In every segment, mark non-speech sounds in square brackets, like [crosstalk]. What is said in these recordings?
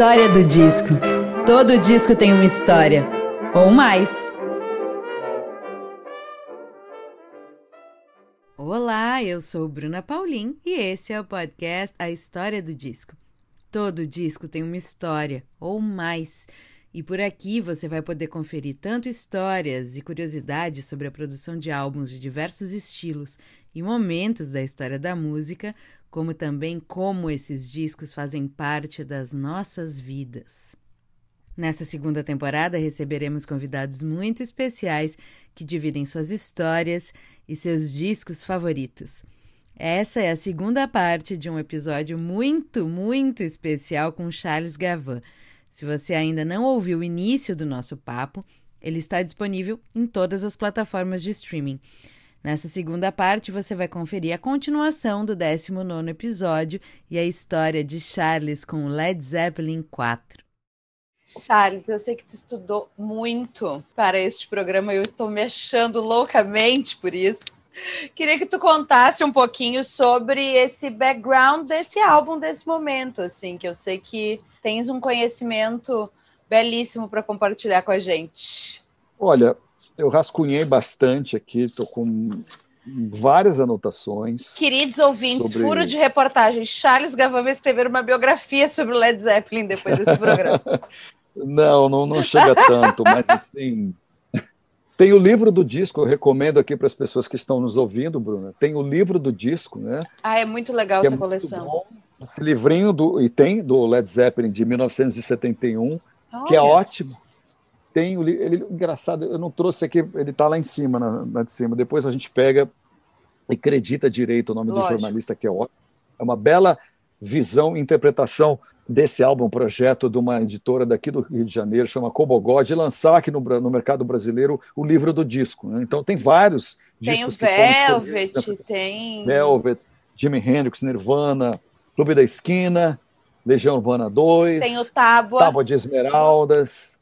História do disco. Todo disco tem uma história, ou mais. Olá, eu sou Bruna Paulin e esse é o podcast A História do Disco. Todo disco tem uma história, ou mais. E por aqui você vai poder conferir tanto histórias e curiosidades sobre a produção de álbuns de diversos estilos e momentos da história da música, como também como esses discos fazem parte das nossas vidas. Nessa segunda temporada receberemos convidados muito especiais que dividem suas histórias e seus discos favoritos. Essa é a segunda parte de um episódio muito, muito especial com Charles Gavin. Se você ainda não ouviu o início do nosso papo, ele está disponível em todas as plataformas de streaming. Nessa segunda parte, você vai conferir a continuação do 19 episódio e a história de Charles com Led Zeppelin 4. Charles, eu sei que tu estudou muito para este programa e eu estou me achando loucamente por isso. Queria que tu contasse um pouquinho sobre esse background desse álbum, desse momento, assim, que eu sei que tens um conhecimento belíssimo para compartilhar com a gente. Olha, eu rascunhei bastante aqui, estou com várias anotações. Queridos ouvintes, sobre... furo de reportagem. Charles Gavan vai escrever uma biografia sobre o Led Zeppelin depois desse programa. [laughs] não, não, não chega tanto, mas assim. Tem o livro do disco, eu recomendo aqui para as pessoas que estão nos ouvindo, Bruna. Tem o livro do disco, né? Ah, é muito legal essa é coleção. Bom. Esse livrinho do e tem do Led Zeppelin de 1971, Olha. que é ótimo tem o ele engraçado, eu não trouxe aqui, ele está lá em cima, na, na, de cima. Depois a gente pega e acredita direito o nome Lógico. do jornalista que é ótimo. É uma bela visão e interpretação desse álbum, um projeto de uma editora daqui do Rio de Janeiro, chama Cobogó, de lançar aqui no, no mercado brasileiro o livro do disco. Né? Então tem vários tem discos que Velvet, foram tem Velvet, Jimi Hendrix, Nirvana, Clube da Esquina, Legião Urbana 2, tem o Tábua, Tábua de Esmeraldas,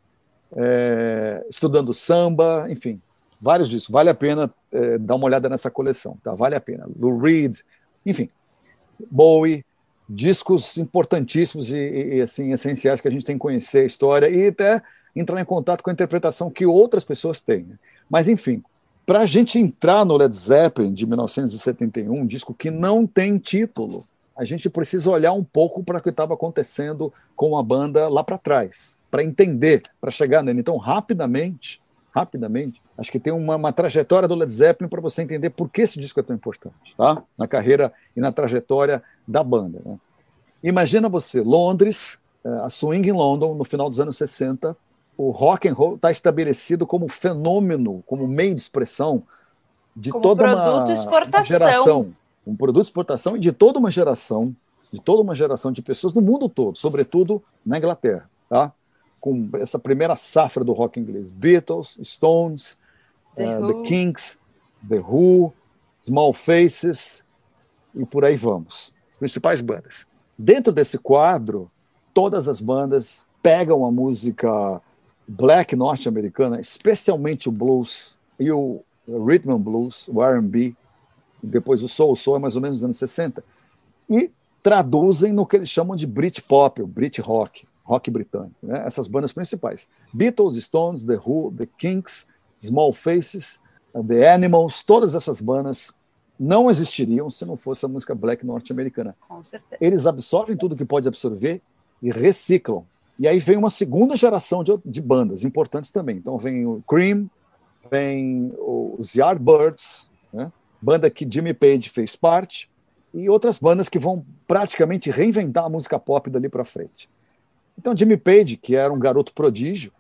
é, estudando samba, enfim, vários disso. Vale a pena é, dar uma olhada nessa coleção, tá? Vale a pena. Lou Reed, enfim, Bowie, discos importantíssimos e, e, assim essenciais que a gente tem que conhecer a história e até entrar em contato com a interpretação que outras pessoas têm. Né? Mas enfim, para a gente entrar no Led Zeppelin de 1971, um disco que não tem título, a gente precisa olhar um pouco para o que estava acontecendo com a banda lá para trás para entender, para chegar nele. Então, rapidamente, rapidamente, acho que tem uma, uma trajetória do Led Zeppelin para você entender por que esse disco é tão importante, tá? Na carreira e na trajetória da banda. Né? Imagina você, Londres, é, a swing em London, no final dos anos 60, o rock and roll está estabelecido como fenômeno, como meio de expressão de como toda uma, uma geração, um produto de exportação e de toda uma geração, de toda uma geração de pessoas no mundo todo, sobretudo na Inglaterra, tá? Com essa primeira safra do rock inglês: Beatles, Stones, The, uh, The Kinks, The Who, Small Faces e por aí vamos. As principais bandas. Dentro desse quadro, todas as bandas pegam a música black norte-americana, especialmente o blues e o rhythm and blues, o R&B, depois o soul, o soul é mais ou menos nos anos 60, e traduzem no que eles chamam de Britpop, o Brit rock rock britânico, né? essas bandas principais. Beatles, Stones, The Who, The Kinks, Small Faces, The Animals, todas essas bandas não existiriam se não fosse a música black norte-americana. Com certeza. Eles absorvem tudo que pode absorver e reciclam. E aí vem uma segunda geração de, de bandas importantes também. Então vem o Cream, vem os Yardbirds, né? banda que Jimmy Page fez parte, e outras bandas que vão praticamente reinventar a música pop dali para frente. Então, Jimmy Page, que era um garoto prodígio,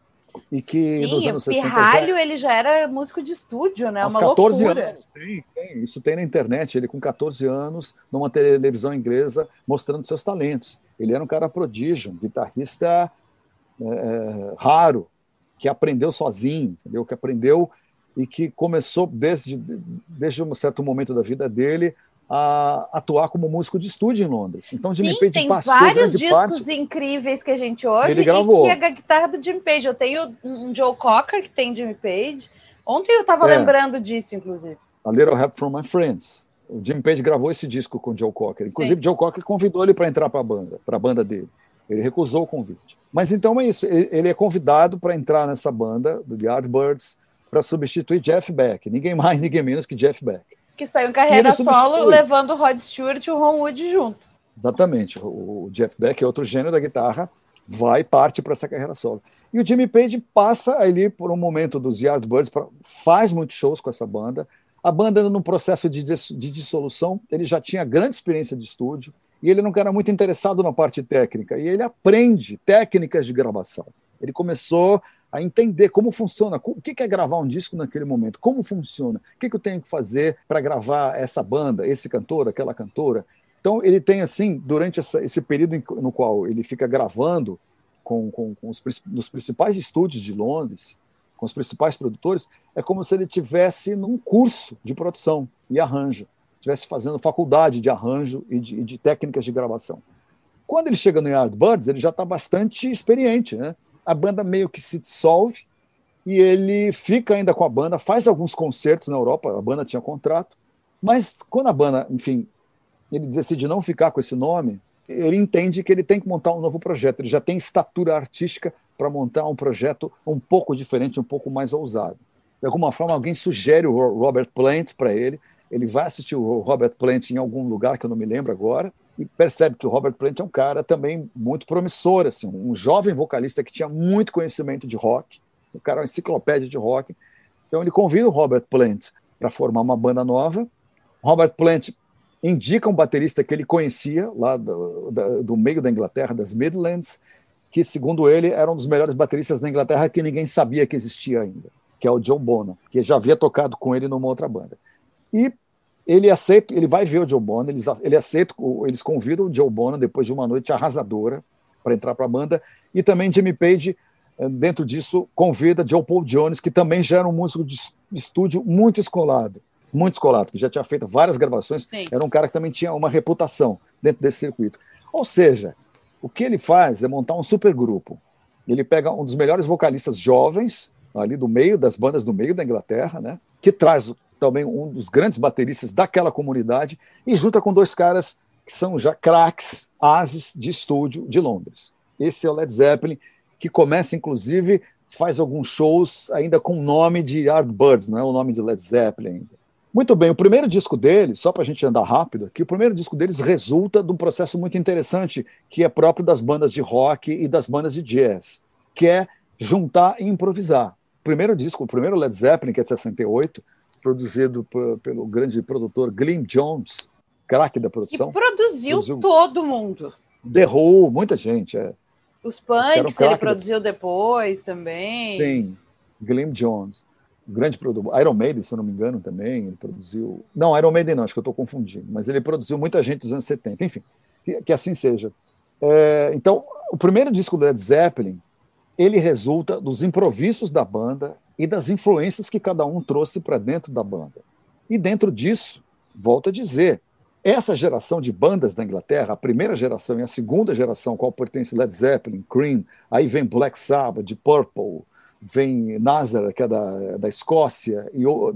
e que Sim, nos anos 60 Pirralho, já... ele já era músico de estúdio, né? Aos Uma 14 loucura. anos, tem, tem, isso tem na internet, ele com 14 anos, numa televisão inglesa, mostrando seus talentos. Ele era um cara prodígio, um guitarrista é, é, raro, que aprendeu sozinho, entendeu? Que aprendeu e que começou desde, desde um certo momento da vida dele a atuar como músico de estúdio em Londres. Então, Jimmy Sim, Page tem passou vários discos parte... incríveis que a gente ouve Ele gravou. e que é a guitarra do Jimmy Page. Eu tenho um Joe Cocker que tem Jimmy Page. Ontem eu estava é. lembrando disso, inclusive. A Little Help from My Friends. O Jimmy Page gravou esse disco com o Joe Cocker. Inclusive, Sim. Joe Cocker convidou ele para entrar para a banda, para a banda dele. Ele recusou o convite. Mas então é isso. Ele é convidado para entrar nessa banda do Yardbirds para substituir Jeff Beck. Ninguém mais, [laughs] ninguém menos que Jeff Beck. Que saiu em carreira solo, levando o Rod Stewart e o Ron Wood junto. Exatamente. O Jeff Beck é outro gênio da guitarra, vai parte para essa carreira solo. E o Jimmy Page passa ali por um momento dos Yardbirds, pra, faz muitos shows com essa banda. A banda anda num processo de, de dissolução, ele já tinha grande experiência de estúdio, e ele não era muito interessado na parte técnica, e ele aprende técnicas de gravação. Ele começou a entender como funciona, o que é gravar um disco naquele momento, como funciona, o que eu tenho que fazer para gravar essa banda, esse cantor, aquela cantora. Então ele tem assim, durante essa, esse período no qual ele fica gravando com, com, com os nos principais estúdios de Londres, com os principais produtores, é como se ele tivesse num curso de produção e arranjo estivesse fazendo faculdade de arranjo e de, de, técnicas de gravação. Quando ele chega no Yardbirds, ele já está bastante experiente. Né? A banda meio que se dissolve e ele fica ainda com a banda, faz alguns concertos na Europa, a banda tinha contrato, mas quando a banda, enfim, ele decide não ficar com esse nome, ele entende que ele tem que montar um novo projeto, ele já tem estatura artística para montar um projeto um pouco diferente, um pouco mais ousado. De alguma forma, alguém sugere o Robert Plant para ele, ele vai assistir o Robert Plant em algum lugar que eu não me lembro agora e percebe que o Robert Plant é um cara também muito promissor, assim, um jovem vocalista que tinha muito conhecimento de rock, um cara uma enciclopédia de rock. Então ele convida o Robert Plant para formar uma banda nova. Robert Plant indica um baterista que ele conhecia lá do, do meio da Inglaterra, das Midlands, que segundo ele era um dos melhores bateristas da Inglaterra que ninguém sabia que existia ainda, que é o John Bonham, que já havia tocado com ele numa outra banda. E ele aceita, ele vai ver o Joe Bonham, eles, ele aceita, eles convidam o Joe Bonham depois de uma noite arrasadora para entrar para a banda, e também Jimmy Page, eh, dentro disso, convida Joe Paul Jones, que também já era um músico de estúdio muito escolado, muito escolado, que já tinha feito várias gravações, Sim. era um cara que também tinha uma reputação dentro desse circuito. Ou seja, o que ele faz é montar um supergrupo. Ele pega um dos melhores vocalistas jovens, ali do meio das bandas do meio da Inglaterra, né, que traz também um dos grandes bateristas daquela comunidade, e junta com dois caras que são já craques, ases de estúdio de Londres. Esse é o Led Zeppelin, que começa, inclusive, faz alguns shows ainda com o nome de Yardbirds, não é o nome de Led Zeppelin. Muito bem, o primeiro disco deles, só para a gente andar rápido aqui, o primeiro disco deles resulta de um processo muito interessante que é próprio das bandas de rock e das bandas de jazz, que é juntar e improvisar. O primeiro disco, o primeiro Led Zeppelin, que é de 68, produzido por, pelo grande produtor Glenn Jones, craque da produção. E produziu, produziu todo mundo. Derrou muita gente. É. Os punks ele produziu da... depois também. Sim, Glenn Jones, grande produtor. Iron Maiden, se eu não me engano, também. Ele produziu. Não, Iron Maiden não, acho que eu estou confundindo. Mas ele produziu muita gente dos anos 70. Enfim, que, que assim seja. É, então, o primeiro disco do Led Zeppelin ele resulta dos improvisos da banda e das influências que cada um trouxe para dentro da banda. E dentro disso, volto a dizer, essa geração de bandas da Inglaterra, a primeira geração e a segunda geração, qual pertence Led Zeppelin, Cream, aí vem Black Sabbath, de Purple, vem Nazareth, que é da, da Escócia, e uh,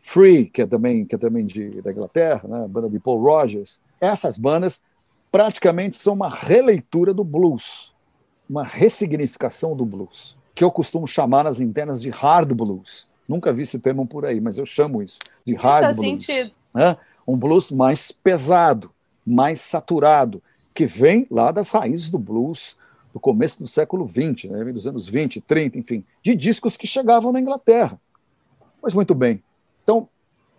Free, que é também, que é também de, da Inglaterra, né, banda de Paul Rogers. Essas bandas praticamente são uma releitura do blues, uma ressignificação do blues que eu costumo chamar nas internas de hard blues. Nunca vi esse termo por aí, mas eu chamo isso de hard isso blues. Sentido. Né? Um blues mais pesado, mais saturado, que vem lá das raízes do blues do começo do século XX, né? dos anos 20, 30, enfim, de discos que chegavam na Inglaterra. Mas muito bem. Então,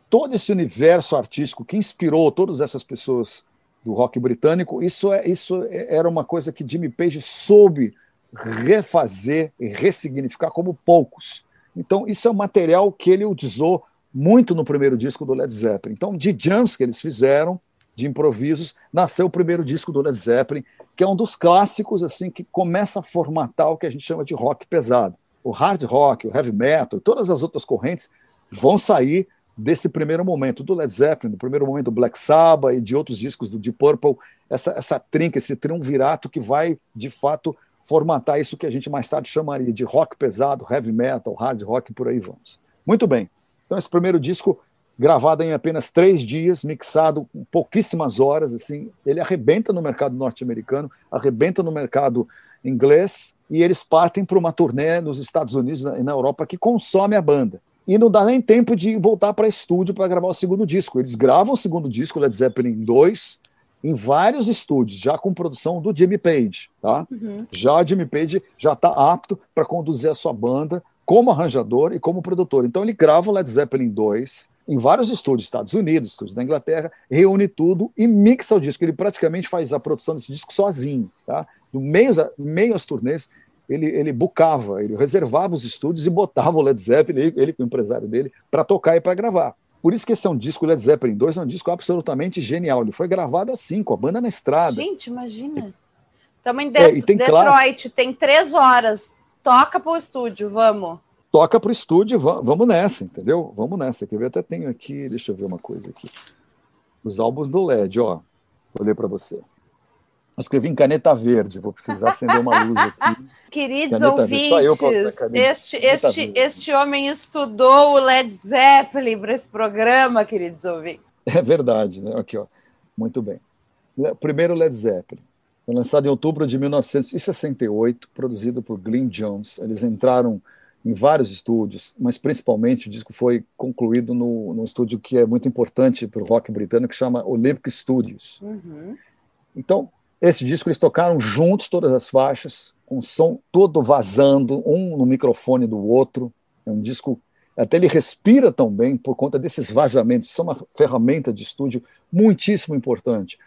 todo esse universo artístico que inspirou todas essas pessoas do rock britânico, isso, é, isso é, era uma coisa que Jimmy Page soube refazer e ressignificar como poucos. Então, isso é um material que ele utilizou muito no primeiro disco do Led Zeppelin. Então, de jams que eles fizeram, de improvisos, nasceu o primeiro disco do Led Zeppelin, que é um dos clássicos assim que começa a formatar o que a gente chama de rock pesado. O hard rock, o heavy metal, todas as outras correntes vão sair desse primeiro momento do Led Zeppelin, do primeiro momento do Black Sabbath e de outros discos do Deep Purple, essa, essa trinca, esse triunvirato que vai, de fato, formatar isso que a gente mais tarde chamaria de rock pesado, heavy metal, hard rock, por aí vamos. Muito bem. Então, esse primeiro disco gravado em apenas três dias, mixado em pouquíssimas horas. Assim, ele arrebenta no mercado norte-americano, arrebenta no mercado inglês, e eles partem para uma turnê nos Estados Unidos e na Europa que consome a banda. E não dá nem tempo de voltar para estúdio para gravar o segundo disco. Eles gravam o segundo disco, Led Zeppelin 2, em vários estúdios, já com produção do Jimmy Page. Tá? Uhum. Já o Jimmy Page já está apto para conduzir a sua banda como arranjador e como produtor. Então ele grava o Led Zeppelin 2 em vários estúdios, Estados Unidos, estúdios da Inglaterra, reúne tudo e mixa o disco. Ele praticamente faz a produção desse disco sozinho. Tá? No meio, meio às turnês, ele, ele bucava, ele reservava os estúdios e botava o Led Zeppelin, ele, ele com o empresário dele, para tocar e para gravar. Por isso que esse é um disco, Led Zeppelin 2 é um disco absolutamente genial. Ele foi gravado assim, com a banda na estrada. Gente, imagina. Estamos em de é, tem Detroit, classe... tem três horas. Toca para o estúdio, vamos. Toca para o estúdio, vamos nessa, entendeu? Vamos nessa. Quer ver? Até tenho aqui, deixa eu ver uma coisa aqui. Os álbuns do LED, ó. Vou ler para você. Eu escrevi em caneta verde, vou precisar acender uma luz aqui. [laughs] Queridos caneta ouvintes, este, este, este homem estudou o Led Zeppelin para esse programa, queridos ouvintes. É verdade, né? Aqui, ó. Muito bem. Primeiro Led Zeppelin. Foi lançado em outubro de 1968, produzido por Glyn Jones. Eles entraram em vários estúdios, mas principalmente o disco foi concluído no, no estúdio que é muito importante para o rock britânico, que chama Olympic Studios. Uhum. Então, esse disco eles tocaram juntos todas as faixas, com o som todo vazando, um no microfone do outro. É um disco até ele respira tão bem por conta desses vazamentos. Isso é uma ferramenta de estúdio muitíssimo importante.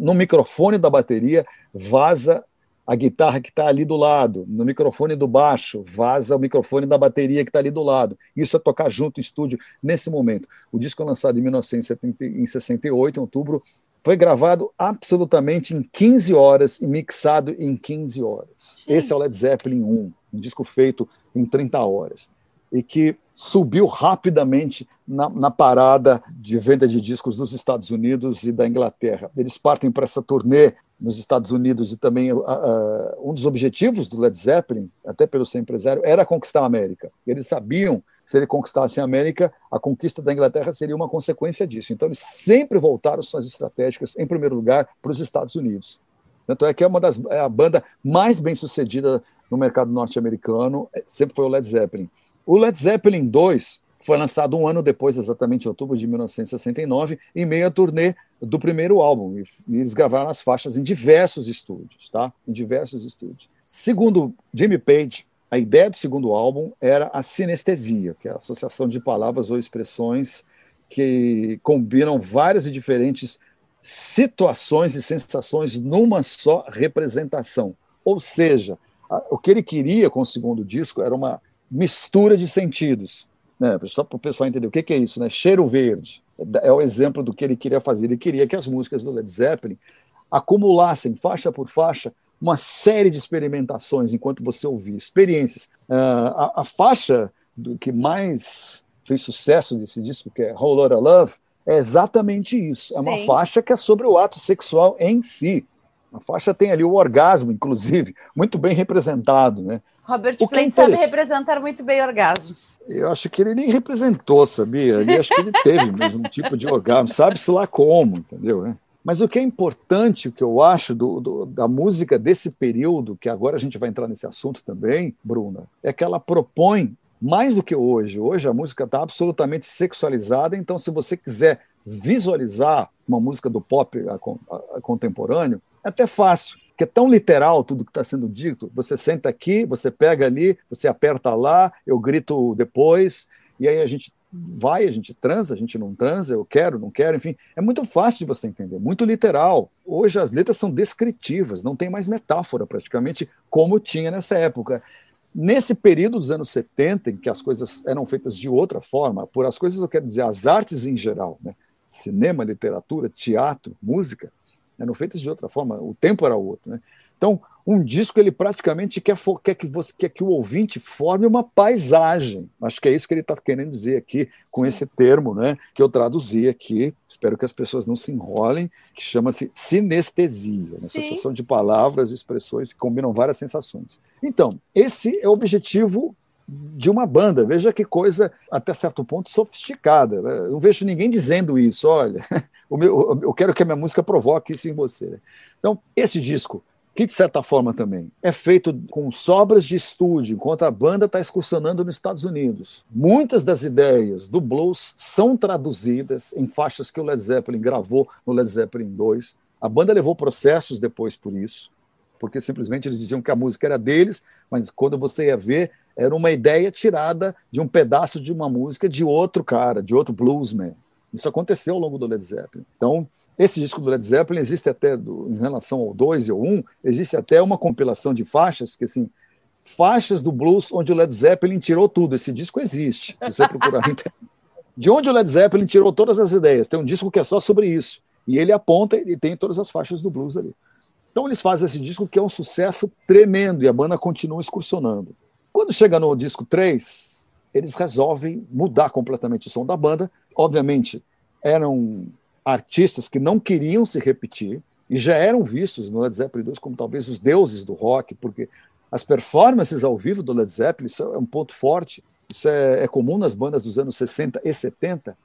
No microfone da bateria vaza a guitarra que está ali do lado, no microfone do baixo, vaza o microfone da bateria que está ali do lado. Isso é tocar junto em estúdio nesse momento. O disco é lançado em 1968, em outubro, foi gravado absolutamente em 15 horas e mixado em 15 horas. Gente. Esse é o Led Zeppelin 1, um disco feito em 30 horas e que subiu rapidamente na, na, parada de venda de discos dos Estados Unidos e da Inglaterra. Eles partem para essa turnê nos Estados Unidos e também uh, uh, um dos objetivos do Led Zeppelin, até pelo seu empresário, era conquistar a América. Eles sabiam se ele conquistasse a América, a conquista da Inglaterra seria uma consequência disso. Então, eles sempre voltaram suas estratégicas, em primeiro lugar, para os Estados Unidos. Tanto é que é uma das é a banda mais bem sucedida no mercado norte-americano, é, sempre foi o Led Zeppelin. O Led Zeppelin 2 foi lançado um ano depois, exatamente em outubro de 1969, em meio à turnê do primeiro álbum. E eles gravaram as faixas em diversos estúdios, tá? Em diversos estúdios. Segundo Jimmy Page, a ideia do segundo álbum era a sinestesia, que é a associação de palavras ou expressões que combinam várias e diferentes situações e sensações numa só representação. Ou seja, o que ele queria com o segundo disco era uma mistura de sentidos. Né? Só para o pessoal entender o que, é isso, né? Cheiro verde é o exemplo do que ele queria fazer. Ele queria que as músicas do Led Zeppelin acumulassem, faixa por faixa, uma série de experimentações enquanto você ouvia, experiências. Uh, a, a, faixa do, que mais fez sucesso desse disco, que é Whole Lotta Love, é exatamente isso. É uma Sim. faixa que é sobre o ato sexual em si. A faixa tem ali o orgasmo, inclusive, muito bem representado. Né? Robert o Plant é sabe representar muito bem orgasmos. Eu acho que ele nem representou, sabia? Eu acho que ele teve mesmo um tipo de orgasmo, sabe-se lá como, entendeu? Mas o que é importante, o que eu acho do, do, da música desse período, que agora a gente vai entrar nesse assunto também, Bruna, é que ela propõe mais do que hoje. Hoje a música está absolutamente sexualizada, então se você quiser visualizar uma música do pop a, a, a contemporâneo, é até fácil, que é tão literal tudo que está sendo dito. Você senta aqui, você pega ali, você aperta lá, eu grito depois, e aí a gente vai, a gente transa, a gente não transa, eu quero, não quero, enfim. É muito fácil de você entender, muito literal. Hoje as letras são descritivas, não tem mais metáfora praticamente como tinha nessa época. Nesse período dos anos 70, em que as coisas eram feitas de outra forma, por as coisas eu quero dizer, as artes em geral, né? cinema, literatura, teatro, música, eram feitas de outra forma, o tempo era outro. Né? Então, um disco ele praticamente quer, quer, que você, quer que o ouvinte forme uma paisagem. Acho que é isso que ele está querendo dizer aqui com Sim. esse termo, né, que eu traduzi aqui. Espero que as pessoas não se enrolem, que chama-se sinestesia, né, associação de palavras e expressões que combinam várias sensações. Então, esse é o objetivo de uma banda. Veja que coisa, até certo ponto, sofisticada. Né? Eu não vejo ninguém dizendo isso. Olha, [laughs] o meu, eu quero que a minha música provoque isso em você. Então, esse disco, que de certa forma também é feito com sobras de estúdio, enquanto a banda está excursionando nos Estados Unidos. Muitas das ideias do blues são traduzidas em faixas que o Led Zeppelin gravou no Led Zeppelin 2. A banda levou processos depois por isso, porque simplesmente eles diziam que a música era deles, mas quando você ia ver, era uma ideia tirada de um pedaço de uma música de outro cara, de outro bluesman. Isso aconteceu ao longo do Led Zeppelin. Então, esse disco do Led Zeppelin existe até, do, em relação ao 2 e ao 1, um, existe até uma compilação de faixas, que assim, faixas do blues onde o Led Zeppelin tirou tudo. Esse disco existe, se você procurar. [laughs] de onde o Led Zeppelin tirou todas as ideias. Tem um disco que é só sobre isso. E ele aponta e tem todas as faixas do blues ali. Então eles fazem esse disco que é um sucesso tremendo e a banda continua excursionando. Quando chega no disco 3, eles resolvem mudar completamente o som da banda. Obviamente, eram artistas que não queriam se repetir e já eram vistos no Led Zeppelin 2 como talvez os deuses do rock, porque as performances ao vivo do Led Zeppelin é um ponto forte. Isso é, é comum nas bandas dos anos 60 e 70.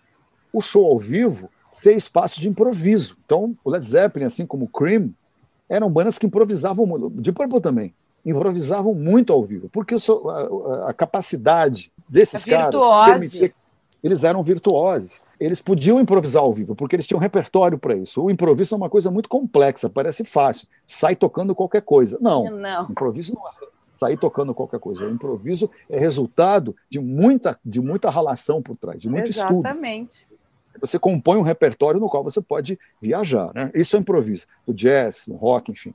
O show ao vivo ser espaço de improviso. Então, o Led Zeppelin, assim como o Cream, eram bandas que improvisavam, de Purple também, improvisavam muito ao vivo, porque a, a capacidade desses caras permitia, eles eram virtuosos. Eles podiam improvisar ao vivo, porque eles tinham repertório para isso. O improviso é uma coisa muito complexa, parece fácil. Sai tocando qualquer coisa. Não, não. improviso não é sair tocando qualquer coisa. O improviso é resultado de muita, de muita relação por trás, de muito Exatamente. estudo. Exatamente. Você compõe um repertório no qual você pode viajar. Né? Isso é improviso. No jazz, no rock, enfim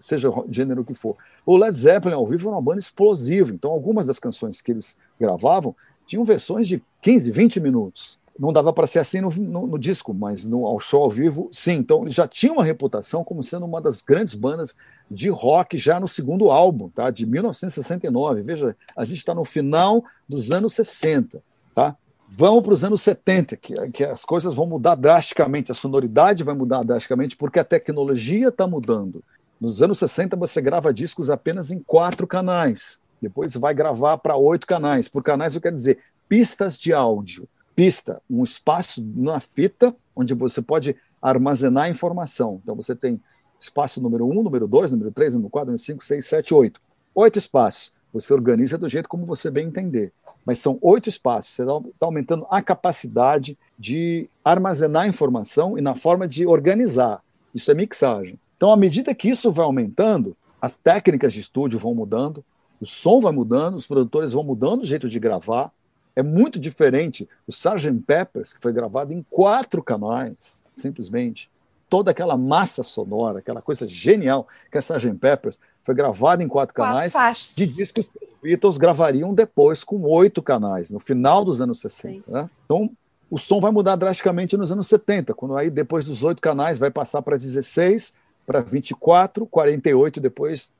seja o gênero que for. O Led Zeppelin ao vivo era uma banda explosiva, então algumas das canções que eles gravavam tinham versões de 15, 20 minutos. Não dava para ser assim no, no, no, disco, mas no ao show ao vivo, sim. Então ele já tinha uma reputação como sendo uma das grandes bandas de rock já no segundo álbum, tá? De 1969. Veja, a gente está no final dos anos 60, tá? Vamos para os anos 70, que, que as coisas vão mudar drasticamente, a sonoridade vai mudar drasticamente, porque a tecnologia está mudando. Nos anos 60, você grava discos apenas em quatro canais. Depois vai gravar para oito canais. Por canais, eu quero dizer pistas de áudio. Pista, um espaço na fita onde você pode armazenar informação. Então, você tem espaço número um, número dois, número três, número quatro, número cinco, seis, sete, oito. Oito espaços. Você organiza do jeito como você bem entender. Mas são oito espaços. Você está aumentando a capacidade de armazenar informação e na forma de organizar. Isso é mixagem. Então, à medida que isso vai aumentando, as técnicas de estúdio vão mudando, o som vai mudando, os produtores vão mudando o jeito de gravar. É muito diferente o Sgt. Peppers, que foi gravado em quatro canais, simplesmente. Toda aquela massa sonora, aquela coisa genial que é Sgt. Peppers, foi gravada em quatro, quatro canais, faixas. de discos que os Beatles gravariam depois com oito canais, no final dos anos 60. Né? Então, o som vai mudar drasticamente nos anos 70, quando aí depois dos oito canais vai passar para 16, para 24, 48, depois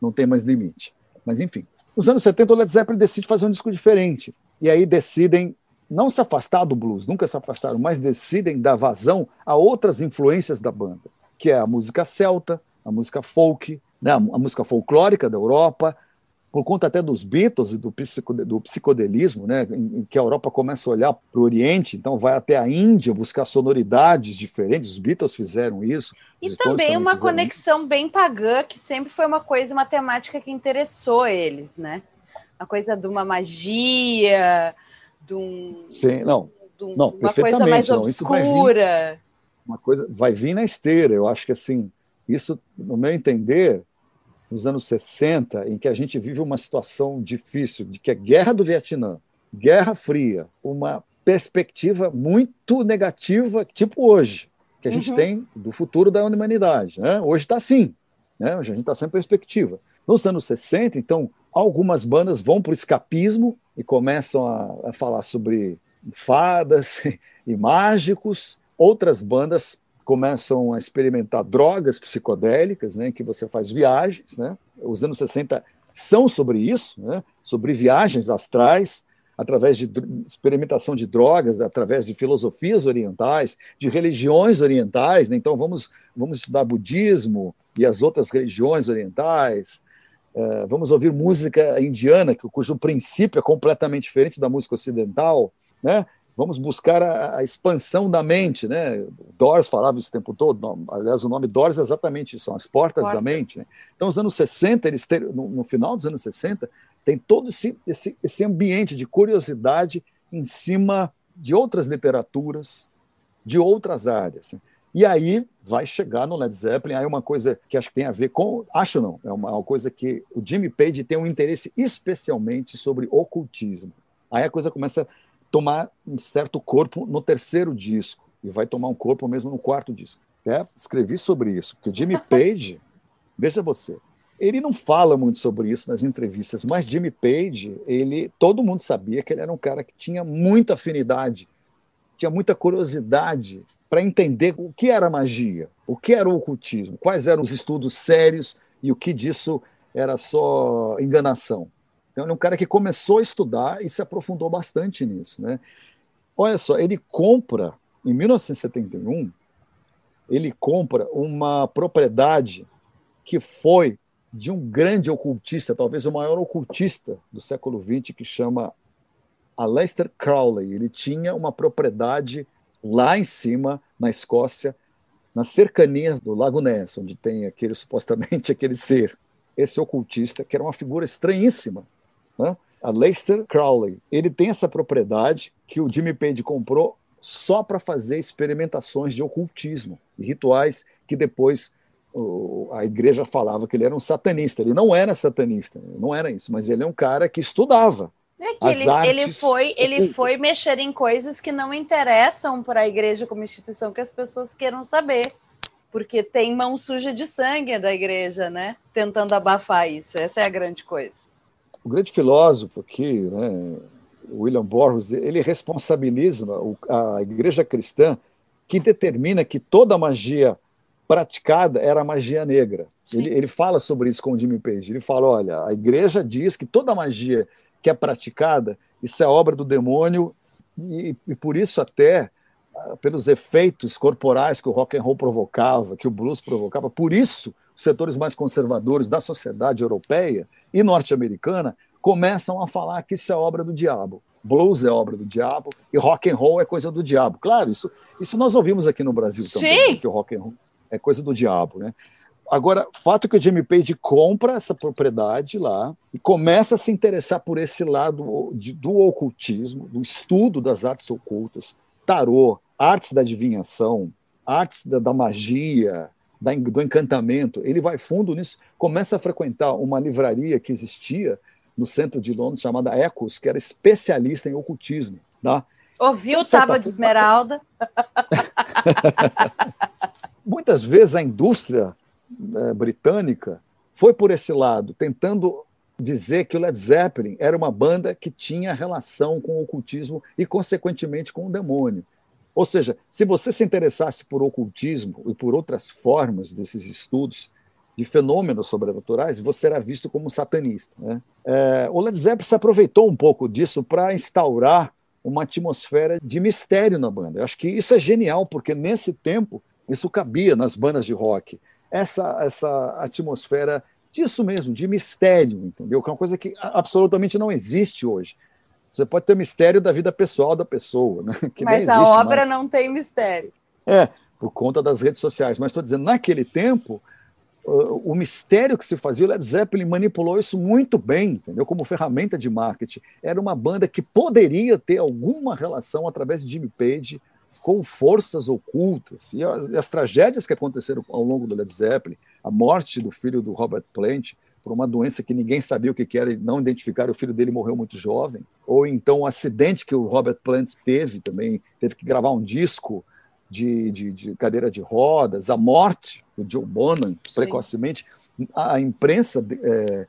não tem mais limite. Mas enfim, nos anos 70 o Led Zeppelin decide fazer um disco diferente. E aí decidem não se afastar do blues, nunca se afastaram, mas decidem dar vazão a outras influências da banda, que é a música celta, a música folk, né, a música folclórica da Europa, por conta até dos Beatles e do, psicodelismo, né, em, em, que a Europa começa a olhar para o Oriente, então vai até a Índia buscar sonoridades diferentes, os Beatles fizeram isso. E também uma conexão isso. bem pagã, que sempre foi uma coisa, uma temática que interessou eles, né? A coisa de uma magia, de um... Sim, não, um, não uma coisa mais não, obscura. uma coisa vai vir na esteira, eu acho que assim, isso, no meu entender, nos anos 60, em que a gente vive uma situação difícil, de que é guerra do Vietnã, guerra fria, uma perspectiva muito negativa, tipo hoje, que a gente uhum. tem do futuro da humanidade. Né? Hoje está assim, né? hoje a gente está sem perspectiva. Nos anos 60, então, algumas bandas vão para o escapismo e começam a, a falar sobre fadas [laughs] e mágicos, outras bandas começam a experimentar drogas psicodélicas, né, que você faz viagens. Né? Os anos 60 são sobre isso, né, sobre viagens astrais, através de experimentação de drogas, através de filosofias orientais, de religiões orientais. Né? Então, vamos, vamos estudar budismo e as outras religiões orientais. É, vamos ouvir música indiana, cujo princípio é completamente diferente da música ocidental, né? Vamos buscar a, a expansão da mente, né? Doors falava isso o tempo todo. aliás, o nome Doors é exatamente isso, são as portas, portas. da mente. Né? Então, os anos 60, eles ter, no, no, final dos anos 60, tem todo esse, esse, esse ambiente de curiosidade em cima de outras literaturas, de outras áreas. Né? E aí vai chegar no Led Zeppelin, aí uma coisa que acho que tem a ver com, acho não, é uma, uma coisa que o Jimmy Page tem um interesse especialmente sobre ocultismo. Aí a coisa começa a tomar um certo corpo no terceiro disco e vai tomar um corpo mesmo no quarto disco. Até escrevi sobre isso, porque o Jimmy [laughs] Page, veja você, ele não fala muito sobre isso nas entrevistas, mas Jimmy Page, ele, todo mundo sabia que ele era um cara que tinha muita afinidade, tinha muita curiosidade para entender o que era magia, o que era o ocultismo, quais eram os estudos sérios e o que disso era só enganação. Então, ele é um cara que começou a estudar e se aprofundou bastante nisso. Né? Olha só, ele compra, em 1971, ele compra uma propriedade que foi de um grande ocultista, talvez o maior ocultista do século XX, que chama Aleister Crowley. Ele tinha uma propriedade lá em cima, na Escócia, nas cercanias do Lago Ness, onde tem aquele supostamente [laughs] aquele ser, esse ocultista, que era uma figura estranhíssima, né? a Leicester Crowley. Ele tem essa propriedade que o Jimmy Page comprou só para fazer experimentações de ocultismo e rituais que depois a igreja falava que ele era um satanista. Ele não era satanista, não era isso, mas ele é um cara que estudava é que ele, ele, foi, ele foi mexer em coisas que não interessam para a igreja como instituição, que as pessoas queiram saber. Porque tem mão suja de sangue da igreja, né? Tentando abafar isso. Essa é a grande coisa. O grande filósofo aqui, né, William Burroughs, ele responsabiliza a igreja cristã que determina que toda magia praticada era magia negra. Ele, ele, fala sobre isso com o Jimmy Page. Ele fala: olha, a igreja diz que toda magia que é praticada, isso é obra do demônio e, e por isso até ah, pelos efeitos corporais que o rock and roll provocava, que o blues provocava, por isso os setores mais conservadores da sociedade europeia e norte-americana começam a falar que isso é obra do diabo. Blues é obra do diabo e rock and roll é coisa do diabo. Claro, isso, isso nós ouvimos aqui no Brasil também, né, que o rock and roll é coisa do diabo, né? Agora, fato que o Jimmy Page compra essa propriedade lá e começa a se interessar por esse lado de, do ocultismo, do estudo das artes ocultas, tarô, artes da adivinhação, artes da, da magia, da, do encantamento. Ele vai fundo nisso, começa a frequentar uma livraria que existia no centro de Londres chamada Ecos, que era especialista em ocultismo. Tá? Ouviu o Tábua de Esmeralda? [laughs] Muitas vezes a indústria é, britânica foi por esse lado, tentando dizer que o Led Zeppelin era uma banda que tinha relação com o ocultismo e, consequentemente, com o demônio. Ou seja, se você se interessasse por ocultismo e por outras formas desses estudos de fenômenos sobrenaturais, você era visto como satanista. Né? É, o Led Zeppelin se aproveitou um pouco disso para instaurar uma atmosfera de mistério na banda. Eu acho que isso é genial, porque nesse tempo isso cabia nas bandas de rock essa, essa atmosfera disso mesmo, de mistério, entendeu? Que é uma coisa que absolutamente não existe hoje. Você pode ter mistério da vida pessoal da pessoa, né? [laughs] Que Mas a obra mais. não tem mistério. É, por conta das redes sociais. Mas estou dizendo, naquele tempo, o mistério que se fazia, o Led Zeppelin manipulou isso muito bem, entendeu? Como ferramenta de marketing. Era uma banda que poderia ter alguma relação através de Jimmy Page com forças ocultas. E as, as, tragédias que aconteceram ao longo do Led Zeppelin, a morte do filho do Robert Plant por uma doença que ninguém sabia o que era e não identificaram, o filho dele morreu muito jovem, ou então o acidente que o Robert Plant teve também, teve que gravar um disco de, de, de cadeira de rodas, a morte do Joe Bonham precocemente. A, a imprensa, é,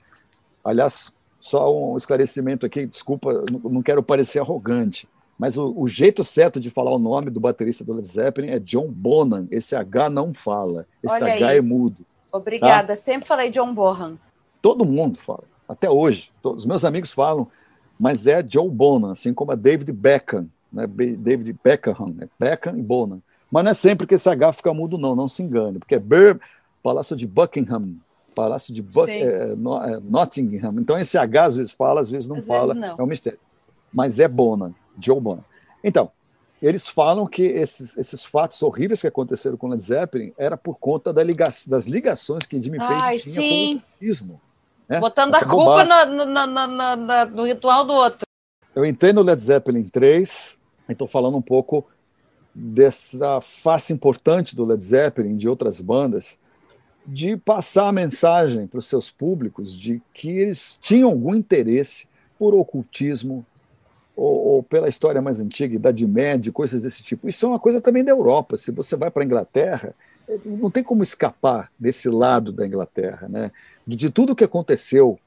aliás, só um esclarecimento aqui, desculpa, não quero parecer arrogante. Mas o, o, jeito certo de falar o nome do baterista do Led Zeppelin é John Bonham. Esse H não fala. Esse Olha H aí. é mudo. Obrigada. Tá? Sempre falei John Bonham. Todo mundo fala. Até hoje. Todos os meus amigos falam. Mas é Joe Bonham, assim como a David Beckham. Né? David Beckham. Né? Beckham e Bonham. Mas não é sempre que esse H fica mudo, não. Não se engane. Porque é Bur Palácio de Buckingham. Palácio de Buck, é, no, é, Nottingham. Então, esse H às vezes fala, às vezes não às fala, vezes não. é um mistério. Mas é Bonan, Joe Bonan. Então, eles falam que esses, esses fatos horríveis que aconteceram com Led Zeppelin era por conta da liga, das ligações que Jimmy Page tinha sim. com o ocultismo. Né? Botando Essa a culpa no, no, no, no, ritual do outro. Eu entrei no Led Zeppelin 3, estou falando um pouco dessa face importante do Led Zeppelin, de outras bandas, de passar a mensagem para os seus públicos de que eles tinham algum interesse por ocultismo, ou, ou, pela história mais antiga, Idade Média, coisas desse tipo. Isso é uma coisa também da Europa. Se você vai para a Inglaterra, não tem como escapar desse lado da Inglaterra, né? de tudo que aconteceu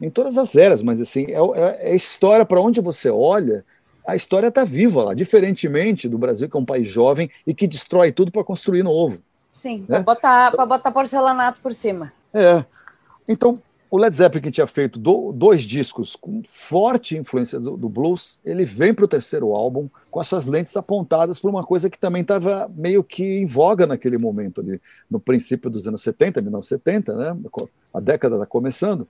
em todas as eras, mas assim, é, é, é história para onde você olha, a história está viva lá, diferentemente do Brasil, que é um país jovem e que destrói tudo para construir novo. Sim, né? para botar, botar porcelanato por cima. É. Então, o Led Zeppelin, tinha feito do, dois discos com forte influência do, do blues, ele vem para o terceiro álbum com essas lentes apontadas para uma coisa que também estava meio que em voga naquele momento, ali, no princípio dos anos 70, 1970, né? a década está começando,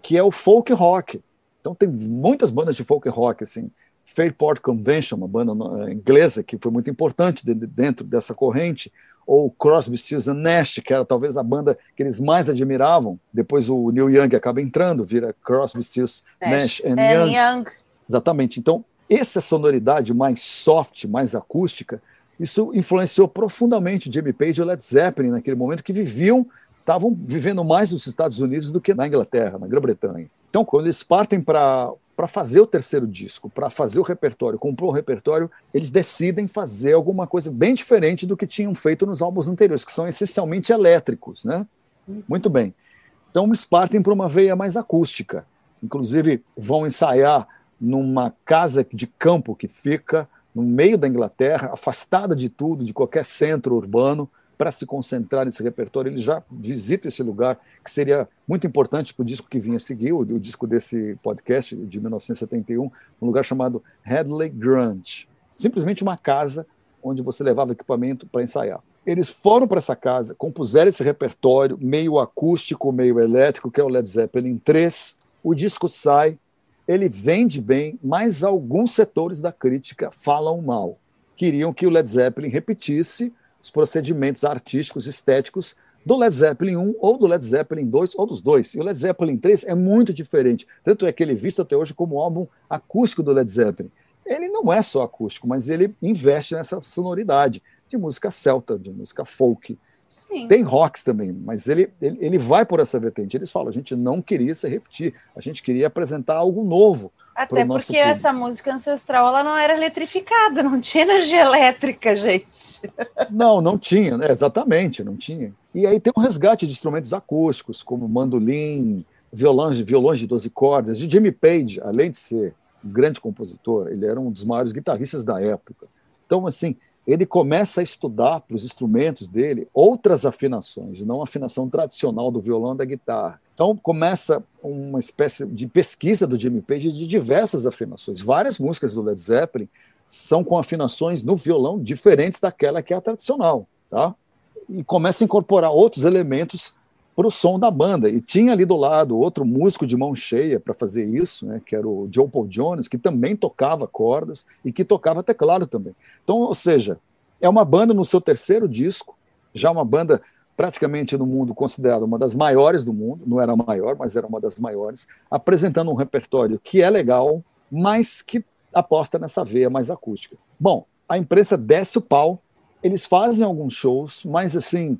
que é o folk rock. Então tem muitas bandas de folk rock, assim, Fairport Convention, uma banda eh, inglesa que foi muito importante dentro dessa corrente, ou Crosby, Stills Nash, que era talvez a banda que eles mais admiravam. Depois o Neil Young acaba entrando, vira Crosby, Stills Nash, Nash and é, Young. Young. Exatamente. Então, essa sonoridade mais soft, mais acústica, isso influenciou profundamente Jimmy Page e Led Zeppelin naquele momento que viviam, estavam vivendo mais nos Estados Unidos do que na Inglaterra, na Grã-Bretanha. Então, quando eles partem para para fazer o terceiro disco, para fazer o repertório, compor o repertório, eles decidem fazer alguma coisa bem diferente do que tinham feito nos álbuns anteriores, que são essencialmente elétricos, né? Muito bem. Então eles partem para uma veia mais acústica. Inclusive vão ensaiar numa casa de campo que fica no meio da Inglaterra, afastada de tudo, de qualquer centro urbano, para se concentrar nesse repertório, ele já visita esse lugar, que seria muito importante para o disco que vinha seguir, o, o, disco desse podcast de 1971, um lugar chamado Headley Grange. Simplesmente uma casa onde você levava equipamento para ensaiar. Eles foram para essa casa, compuseram esse repertório meio acústico, meio elétrico, que é o Led Zeppelin 3. O disco sai, ele vende bem, mas alguns setores da crítica falam mal. Queriam que o Led Zeppelin repetisse os procedimentos artísticos, estéticos do Led Zeppelin 1 ou do Led Zeppelin 2 ou dos dois. E o Led Zeppelin 3 é muito diferente. Tanto é que ele é visto até hoje como o álbum acústico do Led Zeppelin. Ele não é só acústico, mas ele investe nessa sonoridade de música celta, de música folk. Sim. Tem rocks também, mas ele, ele, ele vai por essa vertente. Eles falam, a gente não queria se repetir, a gente queria apresentar algo novo. Até porque essa música ancestral ela não era eletrificada, não tinha energia elétrica, gente. [laughs] Não, não tinha, né? exatamente, não tinha. E aí tem um resgate de instrumentos acústicos, como mandolim, violões, violões de 12 cordas, de Jimmy Page, além de ser um grande compositor, ele era um dos maiores guitarristas da época. Então, assim, ele começa a estudar para os instrumentos dele outras afinações, não a afinação tradicional do violão e da guitarra. Então começa uma espécie de pesquisa do Jimmy Page de diversas afinações. Várias músicas do Led Zeppelin são com afinações no violão diferentes daquela que é a tradicional, tá? E começa a incorporar outros elementos para o som da banda. E tinha ali do lado outro músico de mão cheia para fazer isso, né, que era o Joe Paul Jones, que também tocava cordas e que tocava teclado também. Então, ou seja, é uma banda no seu terceiro disco, já uma banda praticamente no mundo considerada uma das maiores do mundo, não era a maior, mas era uma das maiores, apresentando um repertório que é legal, mas que aposta nessa veia mais acústica. Bom, a imprensa desce o pau, eles fazem alguns shows, mas assim,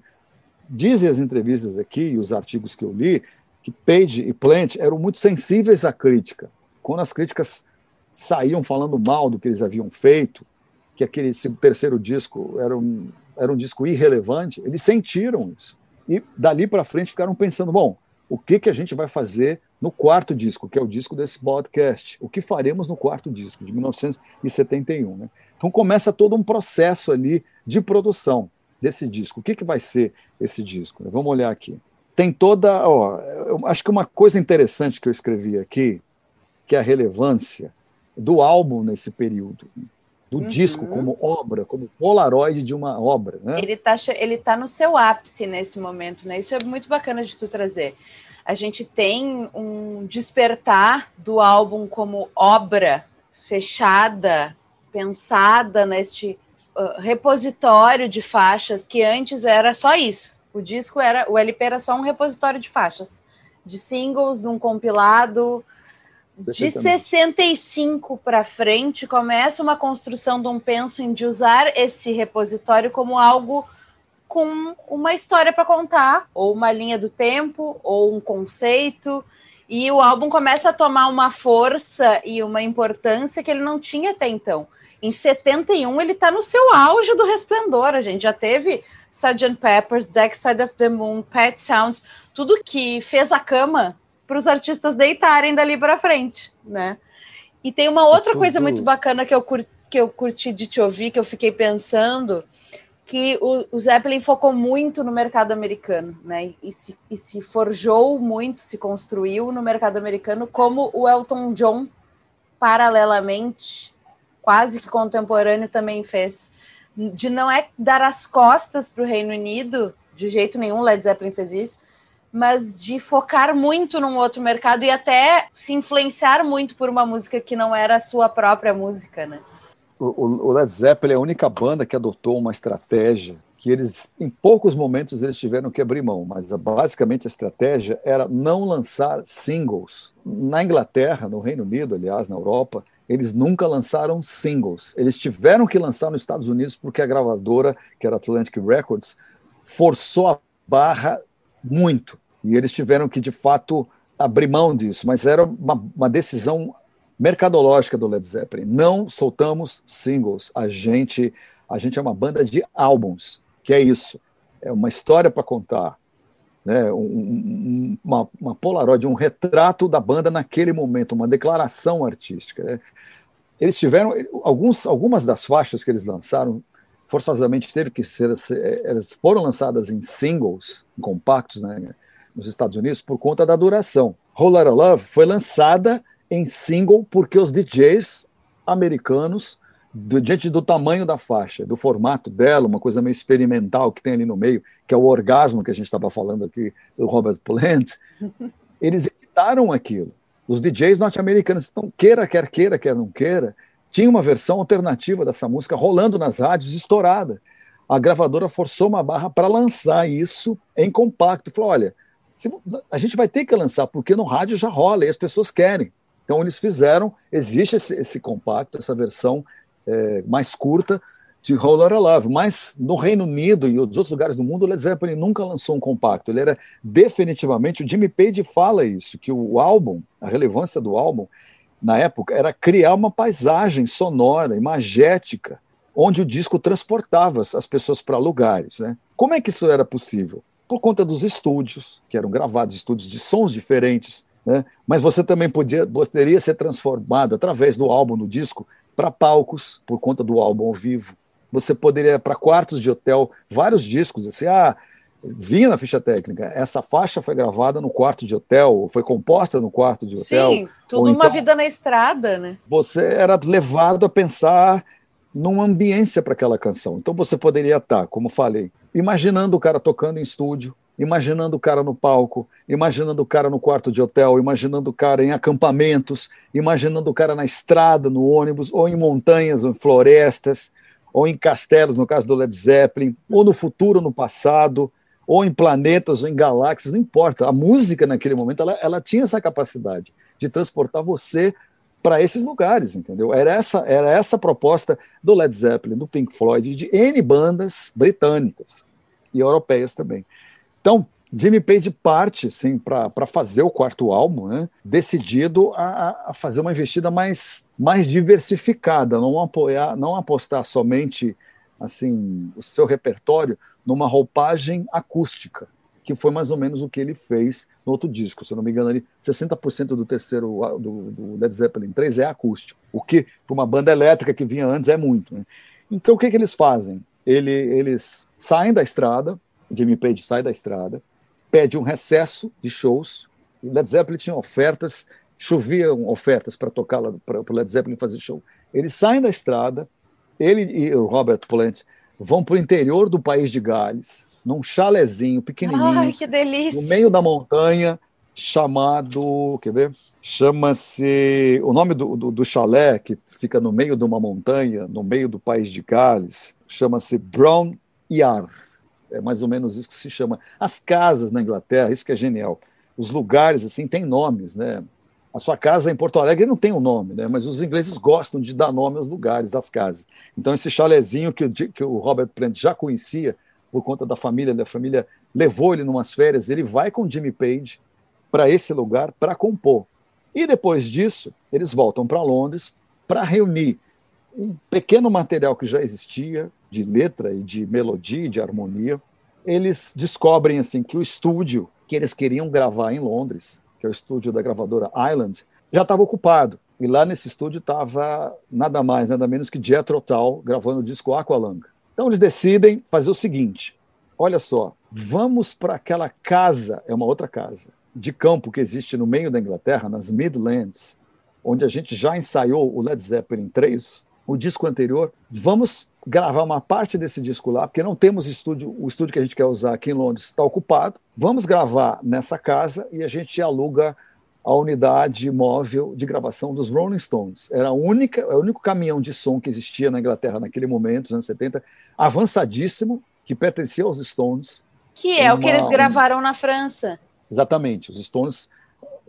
dizem as entrevistas aqui e os artigos que eu li que Page e Plant eram muito sensíveis à crítica. Quando as críticas saíam falando mal do que eles haviam feito, que aquele terceiro disco era um, era um disco irrelevante, eles sentiram isso. E dali para frente ficaram pensando: bom, o que, que a gente vai fazer no quarto disco, que é o disco desse podcast? O que faremos no quarto disco, de 1971? Né? Então começa todo um processo ali de produção desse disco. O que, que vai ser esse disco? Vamos olhar aqui. Tem toda. Ó, eu acho que uma coisa interessante que eu escrevi aqui, que é a relevância do álbum nesse período. do uhum. disco como obra, como polaroid de uma obra. Né? Ele está ele tá no seu ápice nesse momento, né? Isso é muito bacana de tu trazer. A gente tem um despertar do álbum como obra fechada, pensada neste uh, repositório de faixas que antes era só isso. O disco era, o LP era só um repositório de faixas, de singles, de um compilado, de 65 para frente, começa uma construção de um penso em de usar esse repositório como algo com uma história para contar, ou uma linha do tempo, ou um conceito. E o álbum começa a tomar uma força e uma importância que ele não tinha até então. Em 71, ele está no seu auge do resplendor. A gente já teve Sgt. Pepper's, Dark Side of the Moon, Pet Sounds, tudo que fez a cama para os artistas deitarem dali para frente, né? E tem uma outra coisa muito bacana que eu, curti, que eu curti de te ouvir, que eu fiquei pensando, que o, o Zeppelin focou muito no mercado americano, né? E se, e se forjou muito, se construiu no mercado americano, como o Elton John, paralelamente, quase que contemporâneo, também fez. De não é dar as costas para o Reino Unido, de jeito nenhum, Led Zeppelin fez isso, mas de focar muito num outro mercado e até se influenciar muito por uma música que não era a sua própria música, né? O, o Led Zeppelin é a única banda que adotou uma estratégia que eles, em poucos momentos, eles tiveram que abrir mão, mas basicamente a estratégia era não lançar singles. Na Inglaterra, no Reino Unido, aliás, na Europa, eles nunca lançaram singles. Eles tiveram que lançar nos Estados Unidos porque a gravadora, que era Atlantic Records, forçou a barra muito. E eles tiveram que, de fato, abrir mão disso, mas era uma, uma decisão mercadológica do Led Zeppelin. Não soltamos singles. A gente, a gente é uma banda de álbuns, que é isso. É uma história para contar. Né? Um, um, uma, uma polaroid, um retrato da banda naquele momento, uma declaração artística. Né? Eles tiveram alguns, algumas das faixas que eles lançaram forçosamente teve que ser, elas foram lançadas em singles, em compactos, né? nos Estados Unidos por conta da duração. Whole Lotta Love foi lançada em single porque os DJs americanos, do, diante do tamanho da faixa, do formato dela, uma coisa meio experimental que tem ali no meio, que é o orgasmo que a gente estava falando aqui do Robert Plant, [laughs] eles evitaram aquilo. Os DJs norte-americanos, então, queira, quer queira, quer não queira, tinha uma versão alternativa dessa música rolando nas rádios, estourada. A gravadora forçou uma barra para lançar isso em compacto. Falou: olha, a gente vai ter que lançar, porque no rádio já rola e as pessoas querem. Então eles fizeram, existe esse, esse compacto, essa versão é, mais curta de Roller Love, mas no Reino Unido e outros lugares do mundo, o Led Zeppelin nunca lançou um compacto. Ele era definitivamente, o Jimmy Page fala isso, que o álbum, a relevância do álbum, na época, era criar uma paisagem sonora, imagética, onde o disco transportava as pessoas para lugares. Né? Como é que isso era possível? por conta dos estúdios, que eram gravados, estúdios de sons diferentes, né? mas você também podia, poderia ser transformado através do álbum, no disco, para palcos, por conta do álbum ao vivo. Você poderia para quartos de hotel, vários discos, assim, ah, vinha na ficha técnica, essa faixa foi gravada no quarto de hotel, foi composta no quarto de hotel. Sim, tudo uma então, vida na estrada, né? Você era levado a pensar numa ambiência para aquela canção. Então você poderia estar, como falei, imaginando o cara tocando em estúdio, imaginando o cara no palco, imaginando o cara no quarto de hotel, imaginando o cara em acampamentos, imaginando o cara na estrada, no ônibus, ou em montanhas, ou em florestas, ou em castelos, no caso do Led Zeppelin, ou no futuro, no passado, ou em planetas, ou em galáxias, não importa. A música naquele momento ela, ela tinha essa capacidade de transportar você para esses lugares, entendeu? Era essa, era essa a proposta do Led Zeppelin, do Pink Floyd, de N bandas britânicas e europeias também. Então, Jimmy Page parte sim, para fazer o quarto álbum, né, decidido a, a, fazer uma investida mais, mais diversificada, não apoiar, não apostar somente assim o seu repertório numa roupagem acústica, que foi mais ou menos o que ele fez no outro disco. Se eu não me engano, ali, 60% do terceiro do, do, Led Zeppelin 3 é acústico, o que para uma banda elétrica que vinha antes é muito. Né? Então o que, que eles fazem? Ele, eles saem da estrada, Jimmy Page sai da estrada, pede um recesso de shows. O Led Zeppelin tinha ofertas, choviam ofertas para tocar para o Led Zeppelin fazer show. Eles saem da estrada, ele e o Robert Plant vão para o interior do país de Gales, num chalezinho pequenininho, Ai, que delícia. no meio da montanha, chamado, quer ver? Chama-se, o nome do, do, do, chalé, que fica no meio de uma montanha, no meio do país de Gales, chama-se Brown Yard. É mais ou menos isso que se chama. As casas na Inglaterra, isso que é genial. Os lugares, assim, têm nomes, né? A sua casa em Porto Alegre não tem um nome, né? mas os ingleses gostam de dar nome aos lugares, às casas. Então, esse chalezinho que o, que o Robert Plant já conhecia, por conta da família, da família levou ele numas férias, ele vai com Jimmy Page para esse lugar para compor. E depois disso, eles voltam para Londres para reunir um pequeno material que já existia, de letra e de melodia e de harmonia. Eles descobrem assim que o estúdio que eles queriam gravar em Londres que é o estúdio da gravadora Island, já estava ocupado. E lá nesse estúdio estava nada mais, nada menos que Jethro Tull gravando o disco Aqualung. Então eles decidem fazer o seguinte: olha só, vamos para aquela casa, é uma outra casa, de campo que existe no meio da Inglaterra, nas Midlands, onde a gente já ensaiou o Led Zeppelin 3, o disco anterior. Vamos gravar uma parte desse disco lá, porque não temos estúdio, o estúdio que a gente quer usar aqui em Londres está ocupado. Vamos gravar nessa casa e a gente aluga a unidade móvel de gravação dos Rolling Stones. Era a única, é o único caminhão de som que existia na Inglaterra naquele momento, nos anos 70, avançadíssimo, que pertencia aos Stones. Que é uma, o que eles gravaram na França. Exatamente, os Stones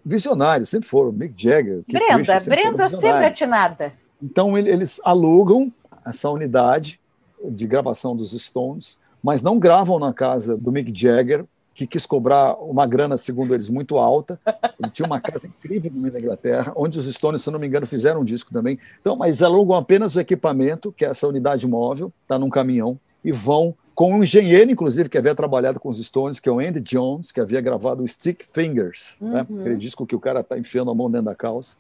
visionários, sempre foram, Mick Jagger. Brenda, Richard, sempre Brenda sempre atinada. Então eles alugam essa unidade de gravação dos Stones, mas não gravam na casa do Mick Jagger, que quis cobrar uma grana, segundo eles, muito alta. Ele tinha uma casa incrível no meio da Inglaterra, onde os Stones, se não me engano, fizeram um disco também. Então, mas alugam apenas o equipamento, que é essa unidade móvel, está num caminhão, e vão com um engenheiro, inclusive, que havia trabalhado com os Stones, que é o Andy Jones, que havia gravado o Stick Fingers, né? uhum. né? aquele disco que o cara está enfiando a mão dentro da calça.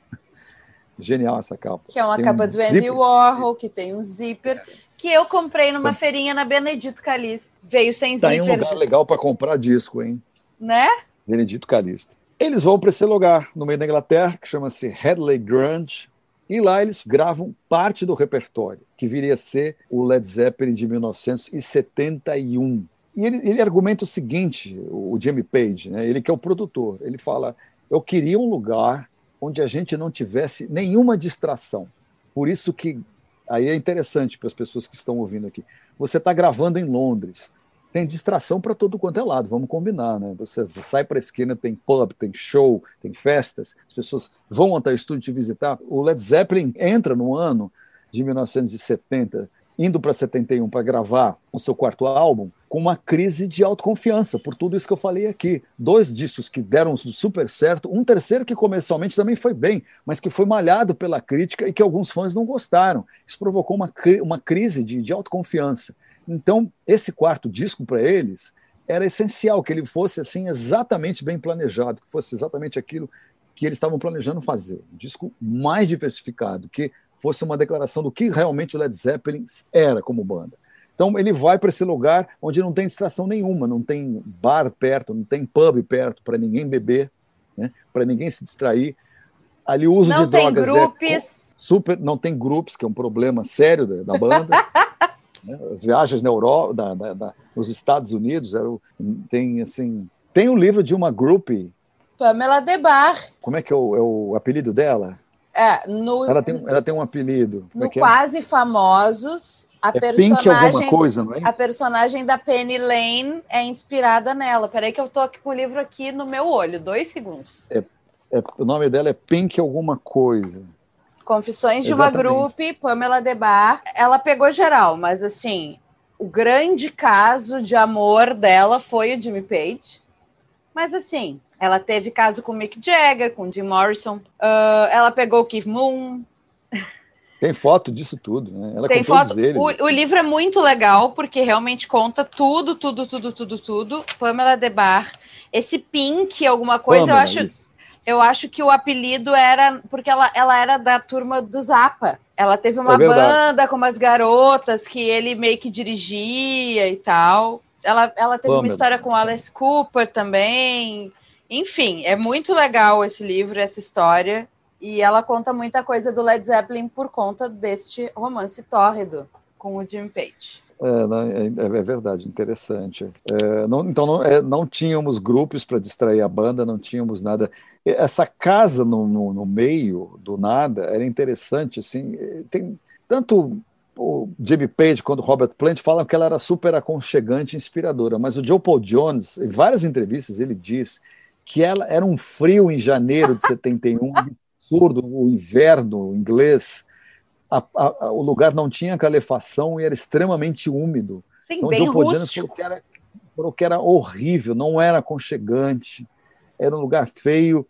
Genial essa capa. Que é uma tem capa um do Andy Warhol, que tem um zíper, que eu comprei numa tá. feirinha na Benedito Calixto. Veio sem tá zíper. Tá em um lugar legal para comprar disco, hein? Né? Benedito Calixto. Eles vão para esse lugar, no meio da Inglaterra, que chama-se Headley Grange, e lá eles gravam parte do repertório, que viria a ser o Led Zeppelin de 1971. E ele, ele argumenta o seguinte, o Jimmy Page, né? ele que é o produtor, ele fala, eu queria um lugar onde a gente não tivesse nenhuma distração. Por isso que aí é interessante para as pessoas que estão ouvindo aqui. Você está gravando em Londres, tem distração para todo quanto é lado, vamos combinar, né? Você sai para a esquina, tem pub, tem show, tem festas, as pessoas vão até o estúdio te visitar. O Led Zeppelin entra no ano de 1970 indo para 71 para gravar o seu quarto álbum com uma crise de autoconfiança, por tudo isso que eu falei aqui. Dois discos que deram super certo, um terceiro que comercialmente também foi bem, mas que foi malhado pela crítica e que alguns fãs não gostaram. Isso provocou uma, uma crise de, de autoconfiança. Então, esse quarto disco para eles era essencial que ele fosse assim exatamente bem planejado, que fosse exatamente aquilo que eles estavam planejando fazer. Um disco mais diversificado, que fosse uma declaração do que realmente o Led Zeppelin era como banda. Então ele vai para esse lugar onde não tem distração nenhuma, não tem bar perto, não tem pub perto para ninguém beber, né? para ninguém se distrair. Ali o uso não de drogas grupos. é super, não tem grupos, que é um problema sério da, da banda. [laughs] né? As viagens na Europa, da, da, da, nos Estados Unidos, era, tem assim, tem um livro de uma group. Pamela Debar. Como é que é o, é o apelido dela? É, no, ela, tem, ela tem um apelido. No é, é Quase Famosos, a é personagem. Pink alguma coisa, não é? A personagem da Penny Lane é inspirada nela. Peraí, que eu tô aqui com o livro aqui no meu olho, dois segundos. É, é o nome dela é Pink alguma coisa. Confissões de Exatamente. uma Grupo, Pamela Debar. Ela pegou geral, mas assim, o grande caso de amor dela foi o Jimmy Page. Mas assim, ela teve caso com Mick Jagger, com Jim Morrison. Uh, ela pegou o Keith Moon. Tem foto disso tudo, né? Ela Tem foto. O, o, livro é muito legal porque realmente conta tudo, tudo, tudo, tudo, tudo. Pamela Debar. Esse Pink, alguma coisa, Pamela, eu acho. Isso. Eu acho que o apelido era porque ela, ela era da turma do Zapa. Ela teve uma é banda com umas garotas que ele meio que dirigia e tal. Ela, ela teve uma história com Alice Cooper também. Enfim, é muito legal esse livro, essa história. E ela conta muita coisa do Led Zeppelin por conta deste romance tórrido. com o Jim Page. É, é, é, verdade, interessante. É, não, então não, é, não, tínhamos grupos para distrair a banda, não tínhamos nada. Essa casa no, no, no, meio do nada era interessante, assim. Tem tanto o Jimmy Page quanto o Robert Plant falam que ela era super aconchegante, inspiradora, mas o Joe Paul Jones, em várias entrevistas, ele diz que ela era um frio em janeiro de 71, absurdo, o inverno inglês a, a, o lugar não tinha calefação e era extremamente úmido. Sim, então, bem John falou que, era, falou que era horrível, não era aconchegante, era um lugar feio.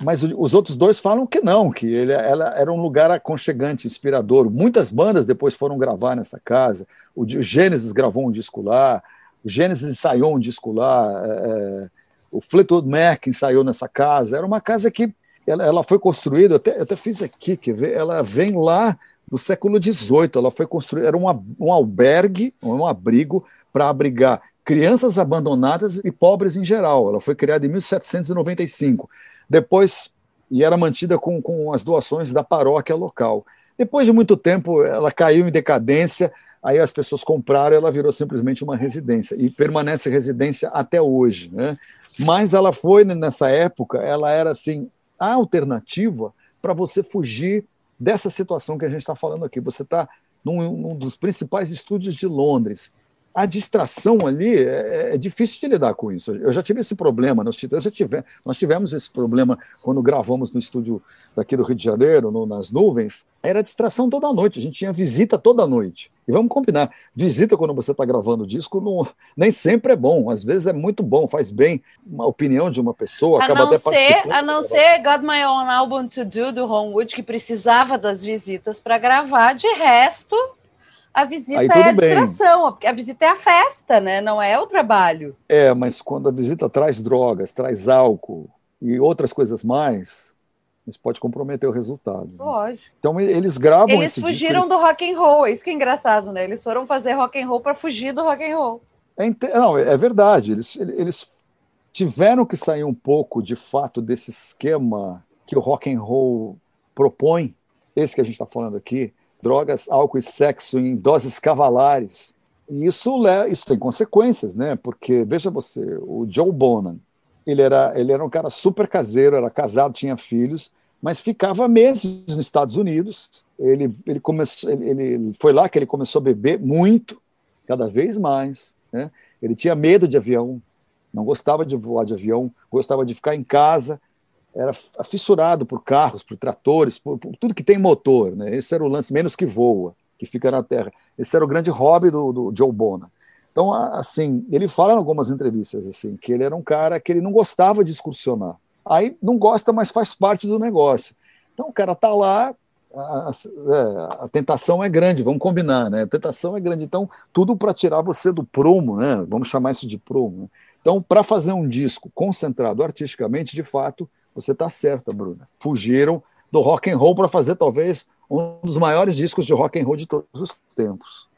Mas os outros dois falam que não, que ele ela era um lugar aconchegante, inspirador. Muitas bandas depois foram gravar nessa casa. O, o Gênesis gravou um disco lá, o Gênesis ensaiou um disco lá, é, é o Fleetwood Mac ensaiou nessa casa. Era uma casa que ela, ela foi construída, até, até fiz aqui, ver, ela vem lá do século XVIII, ela foi construída, era uma, um albergue, um abrigo para abrigar crianças abandonadas e pobres em geral. Ela foi criada em 1795. Depois, e era mantida com, com as doações da paróquia local. Depois de muito tempo, ela caiu em decadência, aí as pessoas compraram, ela virou simplesmente uma residência e permanece residência até hoje, né? Mas ela foi nessa época, ela era assim a alternativa para você fugir dessa situação que a gente está falando aqui. Você está num, num, dos principais estúdios de Londres a distração ali é, é, difícil de lidar com isso. Eu já tive esse problema, nós tivemos, tive, nós tivemos esse problema quando gravamos no estúdio daqui do Rio de Janeiro, no, nas nuvens. Era distração toda noite, a gente tinha visita toda noite. E vamos combinar, visita quando você está gravando disco não, nem sempre é bom, às vezes é muito bom, faz bem uma opinião de uma pessoa, a acaba até ser, participando. A não ser God My Own Album To Do, do Ron Wood, que precisava das visitas para gravar, de resto a visita é a distração, porque a visita é a festa, né? Não é o trabalho. É, mas quando a visita traz drogas, traz álcool e outras coisas mais, isso pode comprometer o resultado. Lógico. Então eles gravam Eles fugiram disco, do rock and roll, é isso que é engraçado, né? Eles foram fazer rock and roll para fugir do rock and roll. É, não, é verdade. Eles, eles tiveram que sair um pouco, de fato, desse esquema que o rock and roll propõe, esse que a gente está falando aqui, drogas, álcool e sexo em doses cavalares. E isso, isso tem consequências, né? Porque, veja você, o Joe Bonan, ele era, ele era um cara super caseiro, era casado, tinha filhos, mas ficava meses nos Estados Unidos. Ele, ele, começou, ele, ele foi lá que ele começou a beber muito, cada vez mais. Né? Ele tinha medo de avião, não gostava de voar de avião, gostava de ficar em casa, era fissurado por carros, por tratores, por, por, tudo que tem motor. Né? Esse era o lance, menos que voa, que fica na terra. Esse era o grande hobby do, do Joe Bona. Então, assim, ele fala em algumas entrevistas assim que ele era um cara que ele não gostava de excursionar. Aí não gosta, mas faz parte do negócio. Então o cara está lá, a, a, a, tentação é grande, vamos combinar, né? A tentação é grande. Então, tudo para tirar você do prumo, né? Vamos chamar isso de prumo. Né? Então, para fazer um disco concentrado artisticamente, de fato, você está certa, Bruna. Fugiram do rock and roll para fazer talvez um dos maiores discos de rock and roll de todos os tempos.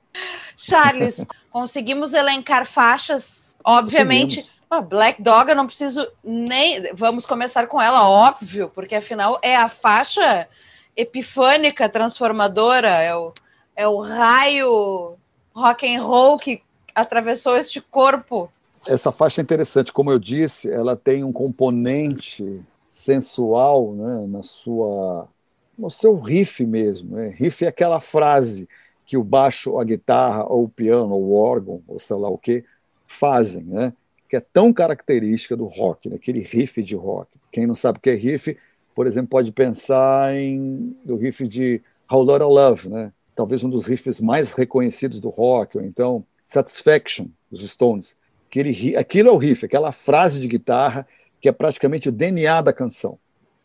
Charles, [laughs] conseguimos elencar faixas, obviamente. Ah, Black Dog, eu não preciso nem. Vamos começar com ela, óbvio, porque afinal é a faixa epifânica, transformadora, é o, é o raio rock and roll que atravessou este corpo. Essa faixa é interessante, como eu disse, ela tem um componente sensual né, na sua no seu riff mesmo. Né? Riff é aquela frase que o baixo, a guitarra, ou o piano, ou o órgão, ou sei lá o que, fazem, né? que é tão característica do rock, né? aquele riff de rock. Quem não sabe o que é riff, por exemplo, pode pensar em o riff de How Lotta Love, né? talvez um dos riffs mais reconhecidos do rock, ou então Satisfaction, dos Stones. Aquele, aquilo é o riff, aquela frase de guitarra que é praticamente o DNA da canção.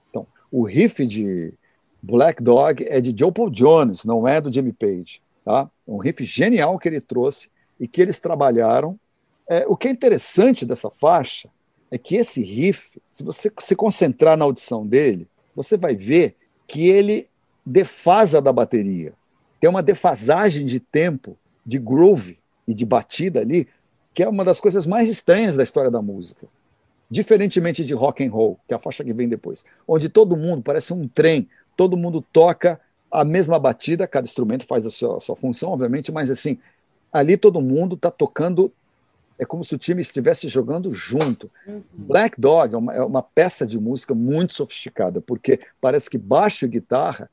Então, o riff de Black Dog é de Joe Paul Jones, não é do Jimmy Page. Tá? É um riff genial que ele trouxe e que eles trabalharam. É, o que é interessante dessa faixa é que esse riff, se você se concentrar na audição dele, você vai ver que ele defasa da bateria. Tem uma defasagem de tempo, de groove e de batida ali, que é uma das coisas mais estranhas da história da música. Diferentemente de rock and roll, que é a faixa que vem depois, onde todo mundo parece um trem, todo mundo toca a mesma batida, cada instrumento faz a sua, a sua função, obviamente, mas assim, ali todo mundo está tocando, é como se o time estivesse jogando junto. Uhum. Black Dog é uma, é uma, peça de música muito sofisticada, porque parece que baixo e guitarra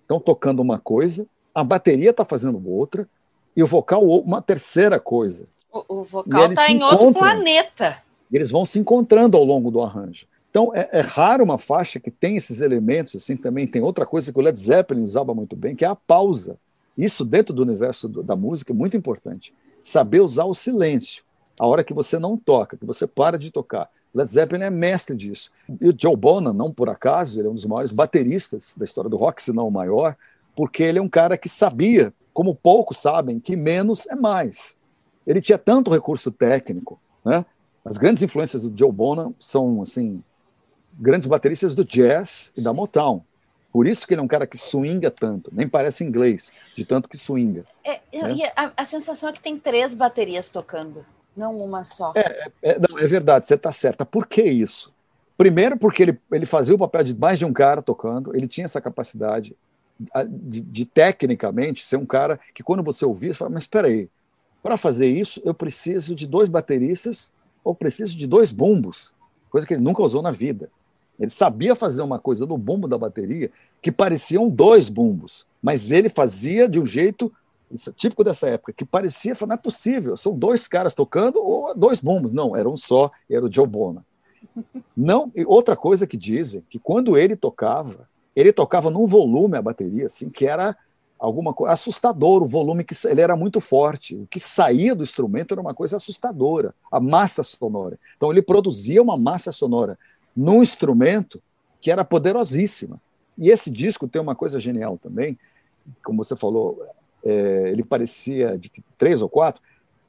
estão tocando uma coisa, a bateria está fazendo outra, e o vocal uma terceira coisa. O, o vocal está em outro planeta. Eles vão se encontrando ao longo do arranjo. Então, é, é, raro uma faixa que tem esses elementos, assim, também tem outra coisa que o Led Zeppelin usava muito bem, que é a pausa. Isso dentro do universo do, da música é muito importante. Saber usar o silêncio, a hora que você não toca, que você para de tocar. Led Zeppelin é mestre disso. E o Joe Bonham, não por acaso, ele é um dos maiores bateristas da história do rock, se não o maior, porque ele é um cara que sabia, como poucos sabem, que menos é mais. Ele tinha tanto recurso técnico, né? As grandes influências do Joe Bonham são assim grandes bateristas do jazz e da Motown. Por isso que ele é um cara que swinga tanto, nem parece inglês, de tanto que swinga. É, né? a, a, sensação é que tem três baterias tocando, não uma só. É, é, não, é verdade, você está certa. Por que isso? Primeiro, porque ele, ele fazia o papel de mais de um cara tocando, ele tinha essa capacidade de, de tecnicamente ser um cara que, quando você ouvia, você fala: Mas espera aí, para fazer isso, eu preciso de dois bateristas ou preciso de dois bumbos, coisa que ele nunca usou na vida. Ele sabia fazer uma coisa no bumbo da bateria que pareciam dois bumbos, mas ele fazia de um jeito é típico dessa época, que parecia, não é possível, são dois caras tocando ou dois bumbos. Não, era um só, era o Joe Bona. Não, e outra coisa que dizem, que quando ele tocava, ele tocava num volume a bateria, assim, que era alguma coisa assustador, o volume que ele era muito forte, o que saía do instrumento era uma coisa assustadora, a massa sonora. Então ele produzia uma massa sonora num instrumento que era poderosíssima. E esse disco tem uma coisa genial também, como você falou, é, ele parecia de três ou quatro,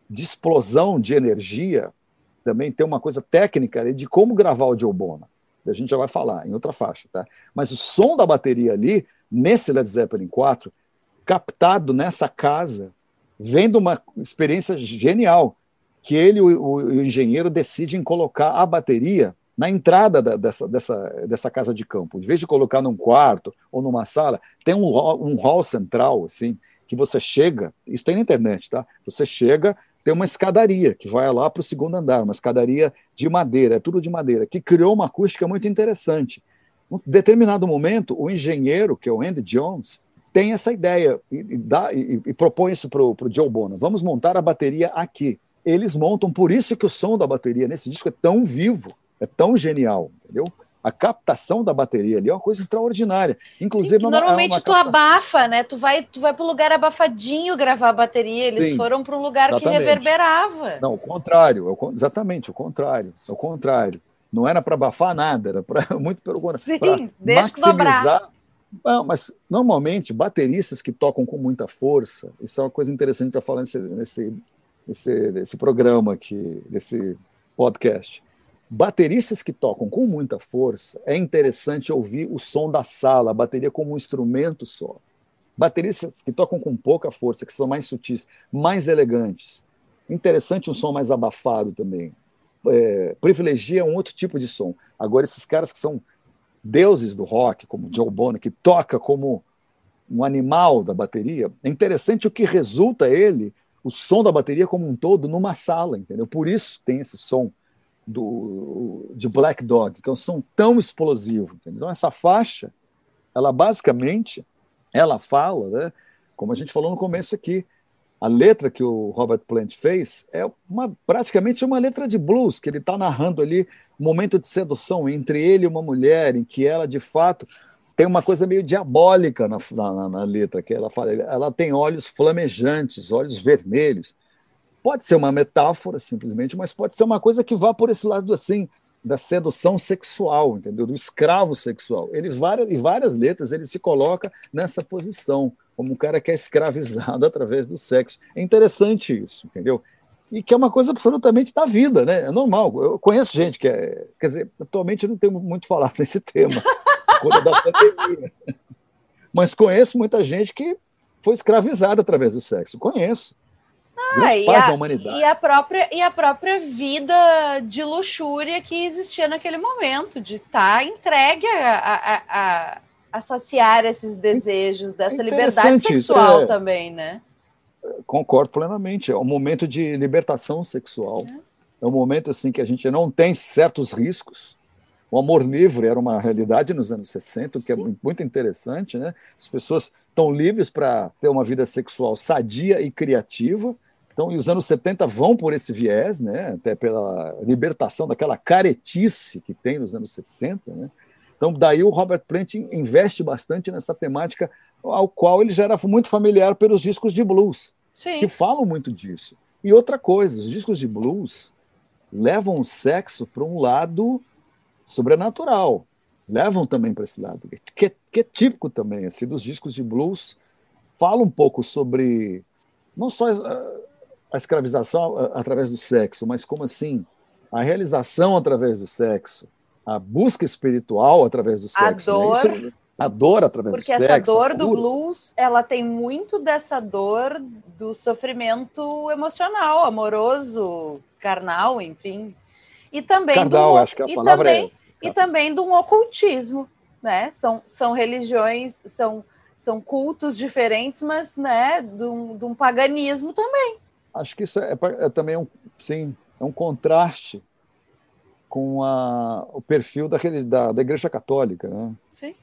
de explosão de energia, também tem uma coisa técnica de como gravar o Joe Bona. A gente já vai falar em outra faixa, tá? Mas o som da bateria ali, nesse Led Zeppelin 4, captado nessa casa, vendo uma experiência genial, que ele, o, o engenheiro, decide em colocar a bateria na entrada da, dessa, dessa, dessa casa de campo. Em vez de colocar num quarto ou numa sala, tem um, um hall central, assim, que você chega, isso tem na internet, tá? Você chega, tem uma escadaria que vai lá para o segundo andar, uma escadaria de madeira, é tudo de madeira, que criou uma acústica muito interessante. Em determinado momento, o engenheiro, que é o Andy Jones, tem essa ideia e, e, dá, e, e propõe isso para o Joe Bono. Vamos montar a bateria aqui. Eles montam, por isso que o som da bateria nesse disco é tão vivo é tão genial, entendeu? A captação da bateria ali é uma coisa extraordinária. Inclusive, Sim, é normalmente é uma tu captação... abafa, né? Tu vai, tu vai para o lugar abafadinho gravar a bateria. Eles Sim, foram para um lugar exatamente. que reverberava. Não, o contrário, é exatamente o contrário. É o contrário. Não era para abafar nada, era para [laughs] muito pelo contrário. Sim, maximizar. Não, mas normalmente bateristas que tocam com muita força, isso é uma coisa interessante para falar nesse, nesse, nesse, nesse programa aqui, nesse podcast Bateristas que tocam com muita força, é interessante ouvir o som da sala, a bateria como um instrumento só. Bateristas que tocam com pouca força, que são mais sutis, mais elegantes. Interessante um som mais abafado também. É, privilegia um outro tipo de som. Agora, esses caras que são deuses do rock, como Joe Bonham, que toca como um animal da bateria, é interessante o que resulta ele, o som da bateria como um todo, numa sala, entendeu? Por isso tem esse som do, de Black Dog, que é um som tão explosivo. Entendeu? Então, essa faixa, ela basicamente, ela fala, né, como a gente falou no começo aqui, a letra que o Robert Plant fez é uma, praticamente uma letra de blues, que ele está narrando ali momento de sedução entre ele e uma mulher, em que ela, de fato, tem uma coisa meio diabólica na, na, na letra, que ela fala, ela tem olhos flamejantes, olhos vermelhos, Pode ser uma metáfora, simplesmente, mas pode ser uma coisa que vá por esse lado assim, da sedução sexual, entendeu? Do escravo sexual. Ele várias, em várias letras ele se coloca nessa posição, como um cara que é escravizado [laughs] através do sexo. É interessante isso, entendeu? E que é uma coisa absolutamente da vida, né? É normal. Eu conheço gente que é. Quer dizer, atualmente eu não tenho muito falar [laughs] nesse tema, coisa da pandemia. Mas conheço muita gente que foi escravizada através do sexo. Conheço. Ah, e, a, e, a, própria, e a própria vida de luxúria que existia naquele momento, de estar tá entregue a, a, a, a saciar esses desejos, dessa liberdade sexual é, também, né? Concordo plenamente. É um momento de libertação sexual. É. é um momento assim que a gente não tem certos riscos. O amor livre era uma realidade nos anos 60, o que é Sim. é muito interessante, né? As pessoas estão livres para ter uma vida sexual sadia e criativa. Então, e os anos 70 vão por esse viés, né? Até pela libertação daquela caretice que tem nos anos 60, né? Então, daí o Robert Plant investe bastante nessa temática, ao qual ele já era muito familiar pelos discos de blues, Sim. que falam muito disso. E outra coisa, os discos de blues levam o sexo para um lado sobrenatural, levam também para esse lado, que, que é típico também, assim, dos discos de blues, fala um pouco sobre não só a, a escravização através do sexo, mas como assim a realização através do sexo, a busca espiritual através do sexo. A dor. Né? A dor através Porque do sexo. Porque essa dor do blues, ela tem muito dessa dor do sofrimento emocional, amoroso, carnal, enfim. E também Carnal, do, acho que a palavra também, é essa. E também de um ocultismo, né? São, são religiões, são, são cultos diferentes, mas né, de um, de um paganismo também. Acho que isso é, é também um, sim, é um contraste com a, o perfil da, da, da Igreja Católica, né? Sim.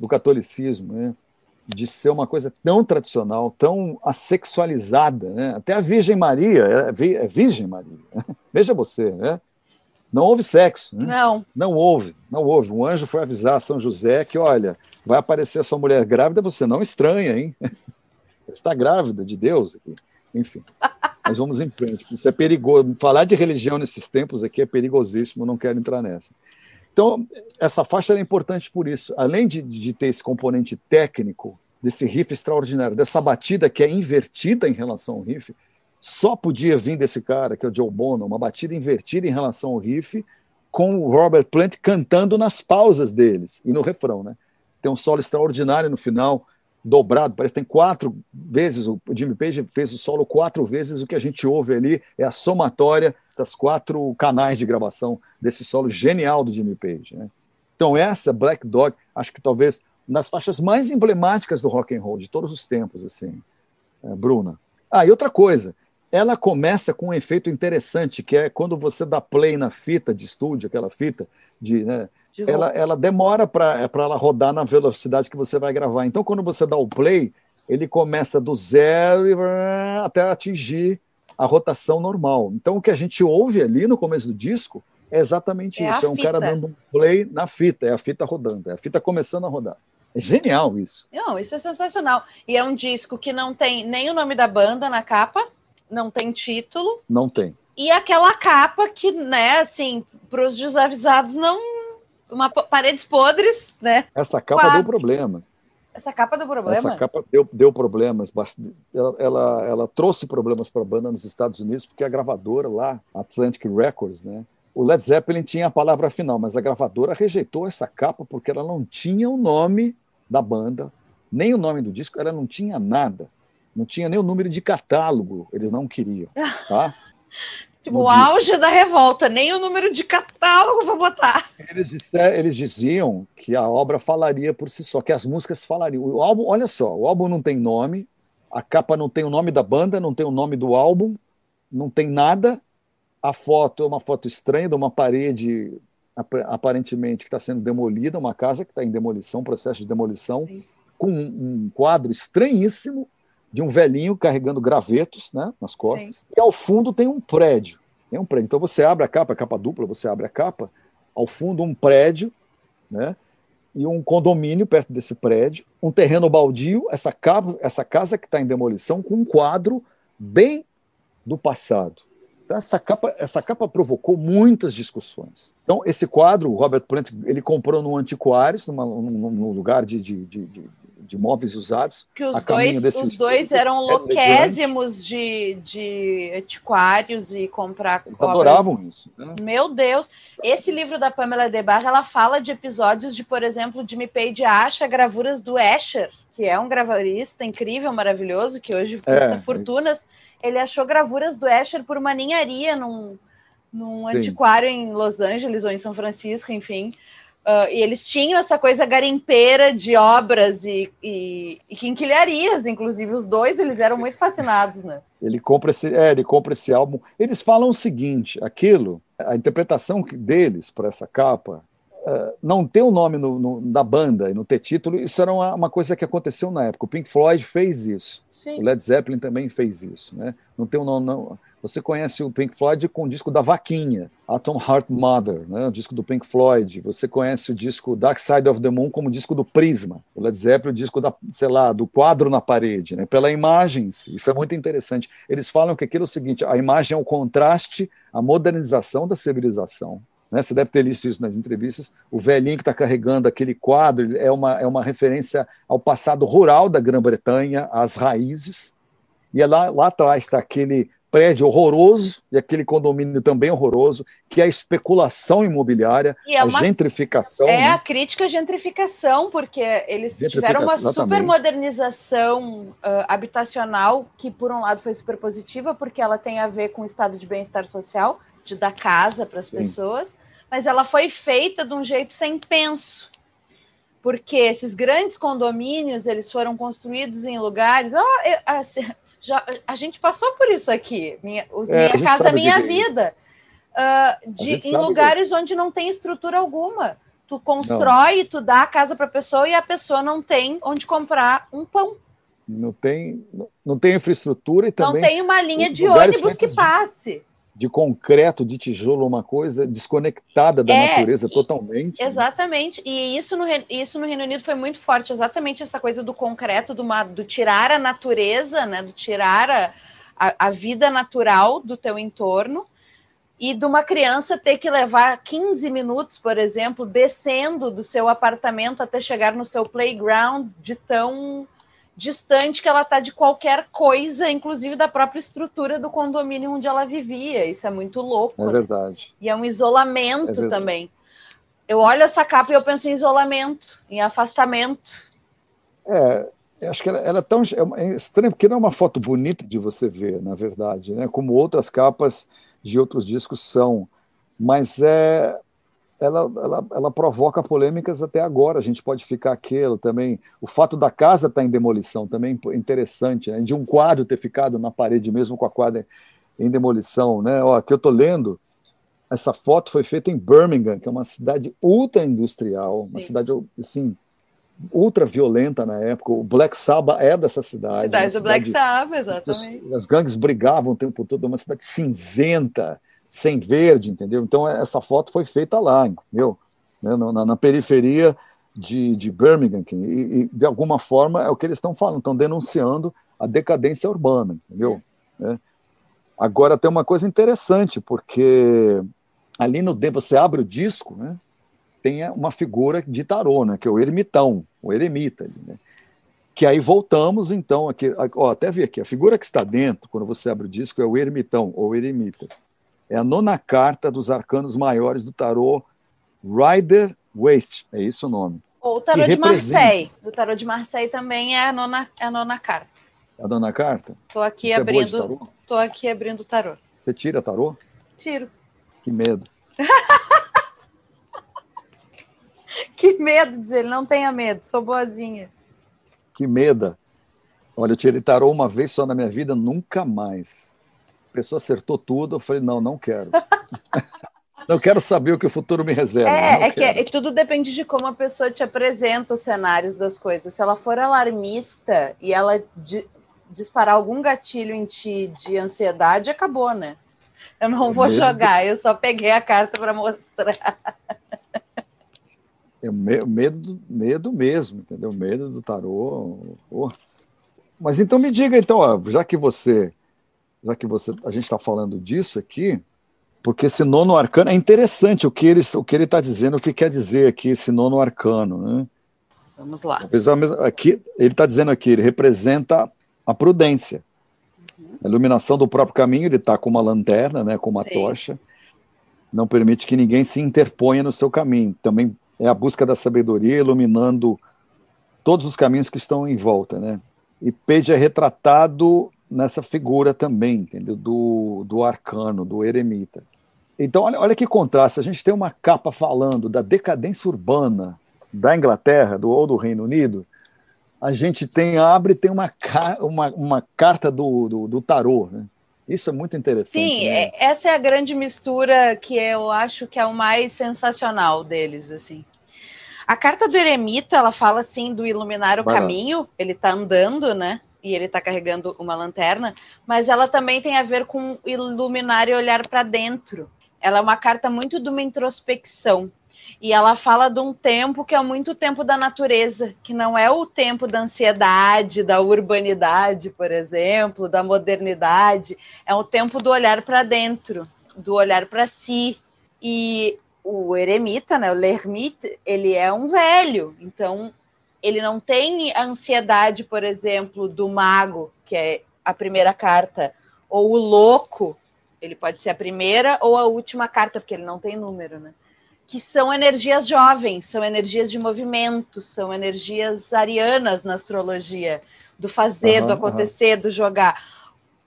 Do catolicismo, né? de ser uma coisa tão tradicional, tão assexualizada. Né? Até a Virgem Maria é, é Virgem Maria. Né? [laughs] Veja você, né? não houve sexo. Né? Não. Não houve, não houve. Um anjo foi avisar São José que, olha, vai aparecer a sua mulher grávida, você não estranha, hein? [laughs] Está grávida de Deus aqui. Enfim. [laughs] Mas vamos em frente. Isso é perigoso. Falar de religião nesses tempos aqui é perigosíssimo, não quero entrar nessa. Então, essa faixa é importante por isso. Além de, de ter esse componente técnico, desse riff extraordinário, dessa batida que é invertida em relação ao riff, só podia vir desse cara, que é o Joe Bono, uma batida invertida em relação ao riff, com o Robert Plant cantando nas pausas deles e no refrão. Né? Tem um solo extraordinário no final, dobrado, parece que tem quatro vezes, o Jimmy Page fez o solo quatro vezes, o que a gente ouve ali é a somatória das quatro canais de gravação desse solo genial do Jimmy Page. Né? Então essa Black Dog, acho que talvez nas faixas mais emblemáticas do rock and roll de todos os tempos, assim, é, Bruna. Ah, e outra coisa, ela começa com um efeito interessante, que é quando você dá play na fita de estúdio, aquela fita de, né, ela, ela demora para é ela rodar na velocidade que você vai gravar. Então, quando você dá o play, ele começa do zero e até atingir a rotação normal. Então, o que a gente ouve ali no começo do disco é exatamente é isso: é um fita. cara dando um play na fita, é a fita rodando, é a fita começando a rodar. É genial isso. Não, isso é sensacional. E é um disco que não tem nem o nome da banda na capa, não tem título. Não tem. E aquela capa que, né, assim, para os desavisados não uma paredes podres, né? Essa capa Quatro. deu problema. Essa capa deu problema? Essa capa deu, deu problemas. Ela, ela, ela trouxe problemas para a banda nos Estados Unidos, porque a gravadora lá, Atlantic Records, né? O Led Zeppelin tinha a palavra final, mas a gravadora rejeitou essa capa porque ela não tinha o nome da banda, nem o nome do disco, ela não tinha nada. Não tinha nem o número de catálogo, eles não queriam. Tá? [laughs] Tipo, o auge da revolta, nem o número de catálogo vou botar. Eles, eles, diziam que a obra falaria por si só, que as músicas falariam. O álbum, olha só, o álbum não tem nome, a capa não tem o nome da banda, não tem o nome do álbum, não tem nada. A foto é uma foto estranha de uma parede aparentemente que está sendo demolida, uma casa que está em demolição, processo de demolição, Sim. com um quadro estranhíssimo de um velhinho carregando gravetos né, nas costas. Sim. E ao fundo tem um prédio. Tem um prédio. Então você abre a capa, a capa dupla, você abre a capa, ao fundo um prédio, né? E um condomínio perto desse prédio, um terreno baldio, essa, casa, essa casa que está em demolição, com um quadro bem do passado. Então, essa capa, essa capa provocou muitas discussões. Então, esse quadro, o Robert Plant, ele comprou no Antiquários, numa, num, num lugar de, de, de, de de móveis usados. Que os dois, os dois eram louquésimos de, de antiquários e comprar Eles adoravam isso. Né? Meu Deus! Esse livro da Pamela de Barra, ela fala de episódios de, por exemplo, Jimmy Page acha gravuras do Escher, que é um gravurista incrível, maravilhoso, que hoje custa é, fortunas. Ele achou gravuras do Escher por uma ninharia num, num antiquário em Los Angeles ou em São Francisco, enfim Uh, e eles tinham essa coisa garimpeira de obras e, e, e quinquilharias, inclusive os dois, eles eram Sim. muito fascinados, né? Ele compra esse, é, ele compra esse álbum. Eles falam o seguinte: aquilo, a interpretação deles para essa capa, uh, não ter o um nome no, no, da banda e não ter título, isso era uma, uma, coisa que aconteceu na época. O Pink Floyd fez isso. Sim. O Led Zeppelin também fez isso, né? Não tem o um nome, não você conhece o Pink Floyd com o disco da Vaquinha, Atom Heart Mother, né, o disco do Pink Floyd. Você conhece o disco Dark Side of the Moon como disco do Prisma. O Led Zeppelin, o disco da, sei lá, do quadro na parede, né, pela imagem. Isso é muito interessante. Eles falam que aquilo é o seguinte: a imagem é o contraste, a modernização da civilização. Né? Você deve ter lido isso nas entrevistas. O velhinho que está carregando aquele quadro é uma, é uma referência ao passado rural da Grã-Bretanha, às raízes. E é lá, lá atrás está aquele prédio horroroso e aquele condomínio também horroroso, que é a especulação imobiliária, é a gentrificação. É né? a crítica à gentrificação, porque eles tiveram uma supermodernização uh, habitacional, que por um lado foi super positiva, porque ela tem a ver com o estado de bem-estar social, de dar casa para as pessoas, mas ela foi feita de um jeito sem penso. Porque esses grandes condomínios, eles foram construídos em lugares... Oh, eu, assim, já, a gente passou por isso aqui. Minha, os, é, minha casa, minha é vida. Uh, de, em lugares onde não tem estrutura alguma. Tu constrói, não. tu dá a casa para a pessoa e a pessoa não tem onde comprar um pão. Não tem, não tem infraestrutura e também. Não tem uma linha de ônibus que passe de concreto, de tijolo, uma coisa desconectada da é, natureza totalmente. Exatamente. Né? E isso no, isso no Reino Unido foi muito forte, exatamente essa coisa do concreto, do, uma, do tirar a natureza, né, do tirar a, a, a vida natural do teu entorno e de uma criança ter que levar 15 minutos, por exemplo, descendo do seu apartamento até chegar no seu playground de tão distante que ela está de qualquer coisa, inclusive da própria estrutura do condomínio onde ela vivia. Isso é muito louco. É né? verdade. E é um isolamento é também. Eu olho essa capa e eu penso em isolamento, em afastamento. É, acho que ela, ela é tão é, é estranho porque não é uma foto bonita de você ver, na verdade, né? Como outras capas de outros discos são, mas é ela, ela, ela provoca polêmicas até agora. A gente pode ficar aquilo também. O fato da casa estar tá em demolição também é interessante, né? de um quadro ter ficado na parede mesmo com a quadra em demolição. Né? Ó, aqui eu estou lendo, essa foto foi feita em Birmingham, que é uma cidade ultra industrial, uma Sim. cidade assim, ultra violenta na época. O Black Sabbath é dessa cidade. Cidade do Black Sabbath, exatamente. As gangues brigavam o tempo todo, uma cidade cinzenta sem verde, entendeu? Então essa foto foi feita lá, entendeu? Né, na, na, periferia de, de Birmingham, e, e, de alguma forma é o que eles estão falando, estão denunciando a decadência urbana, entendeu? É. Agora tem uma coisa interessante, porque ali no você abre o disco, né? Tem uma figura de tarô, né? Que é o ermitão, o eremita, né? que aí voltamos então aqui, ó, até ver aqui, a figura que está dentro, quando você abre o disco, é o ermitão ou eremita. É a nona carta dos arcanos maiores do tarô Rider Waste, é isso o nome. Ou o tarô de representa... Marseille. Do tarô de Marseille também é a nona, é a nona carta. É a nona carta? Estou aqui Você é abrindo. Estou aqui abrindo o tarô. Você tira tarô? Tiro. Que medo. [laughs] que medo, dizer ele, não tenha medo, sou boazinha. Que medo. Olha, eu tirei tarô uma vez só na minha vida, nunca mais a pessoa acertou tudo, eu falei, não, não quero. [laughs] não quero saber o que o futuro me reserva. É, é que é, tudo depende de como a pessoa te apresenta os cenários das coisas. Se ela for alarmista e ela di disparar algum gatilho em ti de ansiedade, acabou, né? Eu não vou jogar, eu só peguei a carta para mostrar. É medo, medo mesmo, entendeu? Medo do tarô. Oh. Mas então me diga, então, ó, já que você já que você, a gente está falando disso aqui, porque esse nono arcano é interessante o que ele o que ele está dizendo, o que quer dizer aqui esse nono arcano, né? Vamos lá. Aqui ele está dizendo aqui, ele representa a prudência, uhum. a iluminação do próprio caminho. Ele está com uma lanterna, né, com uma Sim. tocha, não permite que ninguém se interponha no seu caminho. Também é a busca da sabedoria, iluminando todos os caminhos que estão em volta, né? E Page é retratado nessa figura também, entendeu? Do, do arcano, do eremita. Então, olha, olha que contraste. A gente tem uma capa falando da decadência urbana da Inglaterra do, ou do Reino Unido. A gente tem, abre tem uma, uma, uma carta do, do, do tarô. Né? Isso é muito interessante. Sim, né? É, essa é a grande mistura que eu acho que é o mais sensacional deles. assim. A carta do eremita, ela fala assim do iluminar o Vai caminho, lá. ele está andando, né? E ele está carregando uma lanterna, mas ela também tem a ver com iluminar e olhar para dentro. Ela é uma carta muito de uma introspecção. E ela fala de um tempo que é muito tempo da natureza, que não é o tempo da ansiedade, da urbanidade, por exemplo, da modernidade. É o tempo do olhar para dentro, do olhar para si. E o eremita, né, o Lermite, ele é um velho, então ele não tem a ansiedade, por exemplo, do mago, que é a primeira carta, ou o louco, ele pode ser a primeira ou a última carta, porque ele não tem número, né? Que são energias jovens, são energias de movimento, são energias arianas na astrologia, do fazer, uhum, do acontecer, uhum. do jogar.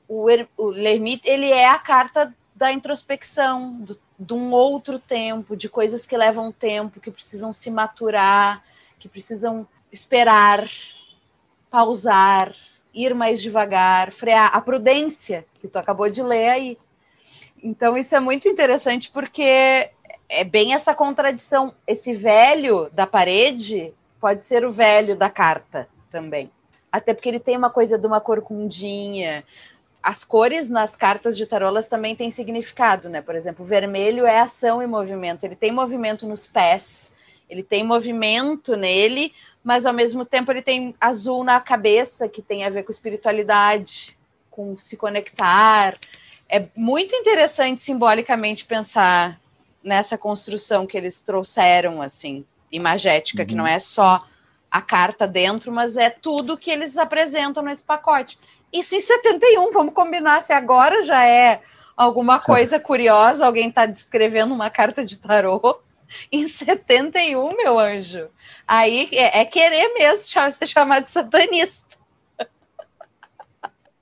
O, o Lermite, ele é a carta da introspecção, do de um outro tempo, de coisas que levam tempo, que precisam se maturar, que precisam esperar, pausar, ir mais devagar, frear. A prudência, que tu acabou de ler aí. Então, isso é muito interessante porque é bem essa contradição. Esse velho da parede pode ser o velho da carta também. Até porque ele tem uma coisa de uma corcundinha, as cores nas cartas de tarolas também têm significado, né? Por exemplo, vermelho é ação e movimento. Ele tem movimento nos pés, ele tem movimento nele, mas ao mesmo tempo ele tem azul na cabeça, que tem a ver com espiritualidade, com se conectar. É muito interessante simbolicamente pensar nessa construção que eles trouxeram, assim, imagética, uhum. que não é só a carta dentro, mas é tudo que eles apresentam nesse pacote. Isso em 71, vamos combinar se agora já é alguma [laughs] coisa curiosa, alguém está descrevendo uma carta de tarô. [laughs] Em 71, meu anjo. Aí é, é querer mesmo ser chamado de satanista. [laughs]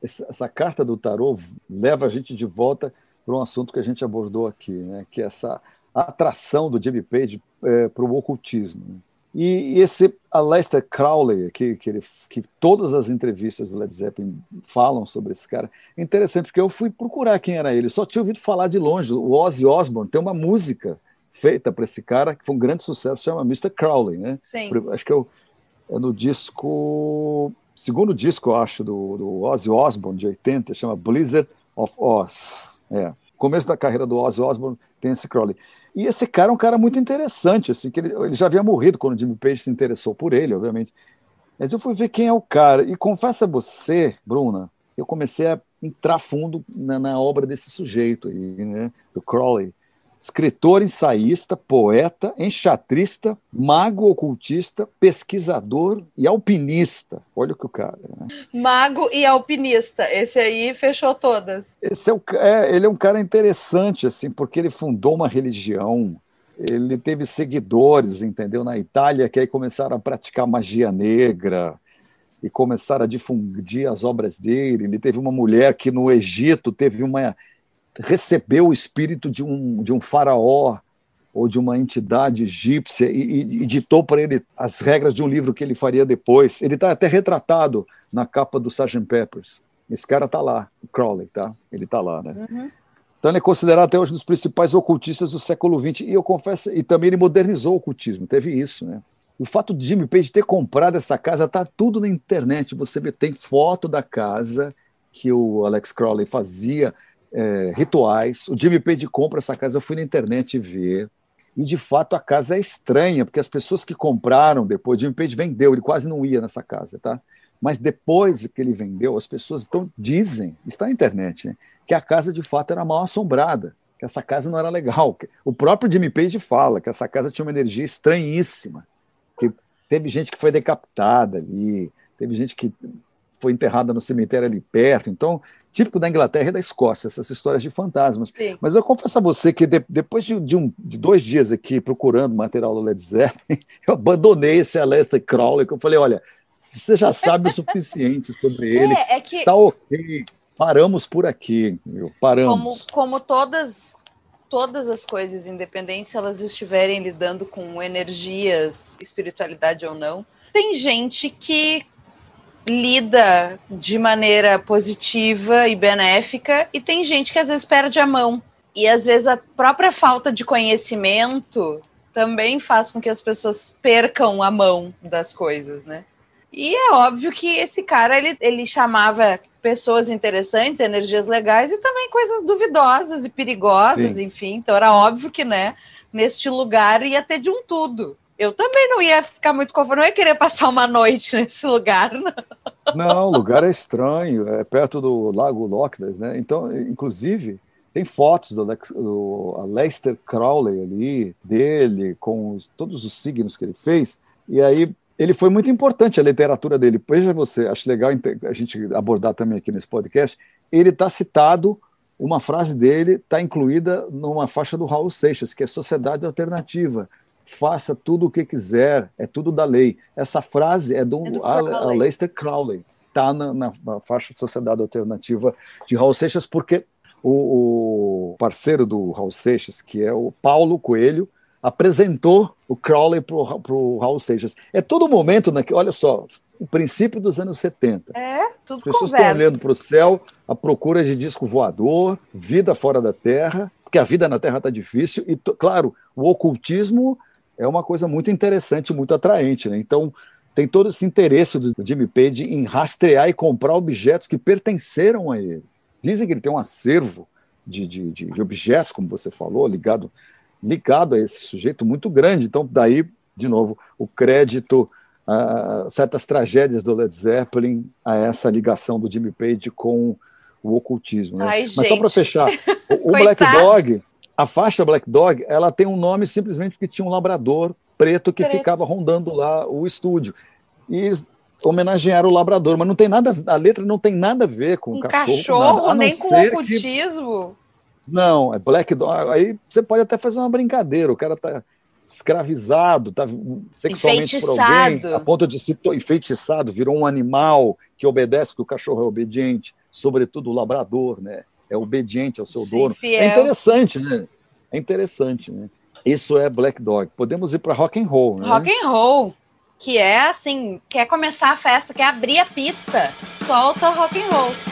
Essa, essa, carta do tarô leva a gente de volta para um assunto que a gente abordou aqui, né? que é essa atração do Jimmy Page é, para o ocultismo. Né? E, esse Aleister Crowley, que, que, ele, que todas as entrevistas do Led Zeppelin falam sobre esse cara, é interessante porque eu fui procurar quem era ele, só tinha ouvido falar de longe. O Ozzy Osbourne tem uma música feita para esse cara que foi um grande sucesso, chama Mr. Crowley, né? Sim. Acho que é, o, é no disco, segundo disco, eu acho, do, do Ozzy Osbourne, de 80, chama Blizzard of Oz. É. Começo da carreira do Ozzy Osbourne tem esse Crowley. E esse cara é um cara muito interessante, assim, que ele, ele já havia morrido quando o Jimmy Page se interessou por ele, obviamente. Mas eu fui ver quem é o cara. E confesso a você, Bruna, eu comecei a entrar fundo na, na obra desse sujeito aí, né, do Crowley escritor, ensaísta, poeta, enxatrista, mago ocultista, pesquisador e alpinista. Olha o que o cara. Né? Mago e alpinista. Esse aí fechou todas. Esse é, o, é, ele é um cara interessante, assim, porque ele fundou uma religião. Ele teve seguidores, entendeu, na Itália, que aí começaram a praticar magia negra e começaram a difundir as obras dele. Ele teve uma mulher que no Egito teve uma recebeu o espírito de um, de um faraó ou de uma entidade egípcia e, e, e ditou para ele as regras de um livro que ele faria depois. Ele está até retratado na capa do Sgt. Peppers. Esse cara está lá, o Crowley, tá? Ele está lá, né? Uhum. Então ele é considerado até hoje um dos principais ocultistas do século XX. E eu confesso, e também ele modernizou o ocultismo, teve isso, né? O fato de Jimmy Page ter comprado essa casa está tudo na internet. Você vê, tem foto da casa que o Alex Crowley fazia é, rituais. O Jimmy Page compra essa casa, eu fui na internet ver. E de fato a casa é estranha, porque as pessoas que compraram depois, Jimmy Page vendeu, ele quase não ia nessa casa, tá? Mas depois que ele vendeu, as pessoas então dizem, está na internet, né, que a casa de fato era mal assombrada, que essa casa não era legal. O próprio Jimmy Page fala que essa casa tinha uma energia estranhíssima, que teve gente que foi decapitada ali, teve gente que foi enterrada no cemitério ali perto. Então, típico da Inglaterra e da Escócia, essas histórias de fantasmas. Sim. Mas eu confesso a você que de, depois de, de, um, de, dois dias aqui procurando material do Led Zeppelin, [laughs] eu abandonei esse Aleister Crowley, que eu falei, olha, você já sabe o suficiente sobre [laughs] é, ele, é que... está ok, paramos por aqui, paramos. Como, como todas todas as coisas, independente se elas estiverem lidando com energias, espiritualidade ou não, tem gente que lida de maneira positiva e benéfica e tem gente que às vezes perde a mão. E às vezes a própria falta de conhecimento também faz com que as pessoas percam a mão das coisas, né? E é óbvio que esse cara ele, ele chamava pessoas interessantes, energias legais e também coisas duvidosas e perigosas, Sim. enfim. Então era óbvio que, né, neste lugar ia ter de um tudo. Eu também não ia ficar muito confortável, não ia querer passar uma noite [laughs] nesse lugar. Não, não o lugar é estranho, é perto do Lago Loch Ness, né? Então, inclusive, tem fotos do, do Lester Crowley ali, dele, com os, todos os signos que ele fez. E aí ele foi muito importante a literatura dele. Veja você, acho legal a gente abordar também aqui nesse podcast. Ele está citado, uma frase dele está incluída numa faixa do Raul Seixas, que é Sociedade Alternativa. Faça tudo o que quiser, é tudo da lei. Essa frase é do, é do Aleister Crowley. Está na, na, na, faixa Sociedade Alternativa de Raul Seixas, porque o, o parceiro do Raul Seixas, que é o Paulo Coelho, apresentou o Crowley para o Raul Seixas. É todo momento, né, que, olha só, o princípio dos anos 70. É, tudo As pessoas estão olhando para o céu à procura de disco voador, vida fora da Terra, porque a vida na Terra está difícil, e, claro, o ocultismo é uma coisa muito interessante, muito atraente. Né? Então, tem todo esse interesse do Jimmy Page em rastrear e comprar objetos que pertenceram a ele. Dizem que ele tem um acervo de, de, de objetos, como você falou, ligado ligado a esse sujeito muito grande. Então, daí, de novo, o crédito a certas tragédias do Led Zeppelin, a essa ligação do Jimmy Page com o ocultismo. Né? Ai, Mas só para fechar, o, o [laughs] Black Dog, a faixa Black Dog, ela tem um nome simplesmente porque tinha um labrador preto que preto. ficava rondando lá o estúdio. E homenagearam o labrador, mas não tem nada, a letra não tem nada a ver com um o cachorro, cachorro nada, nem com o ocultismo. Que não, é Black Dog. Aí você pode até fazer uma brincadeira. O cara tá escravizado, tá sexualmente por alguém, a ponto de se enfeitiçado, virou um animal que obedece, porque o cachorro é obediente, sobretudo o labrador, né? É obediente ao seu Sim, dono. Fiel. É interessante, né? É interessante, né? Isso é Black Dog. Podemos ir para rock and roll, né? Rock and roll, que é assim, quer começar a festa, quer abrir a pista, solta rock and roll.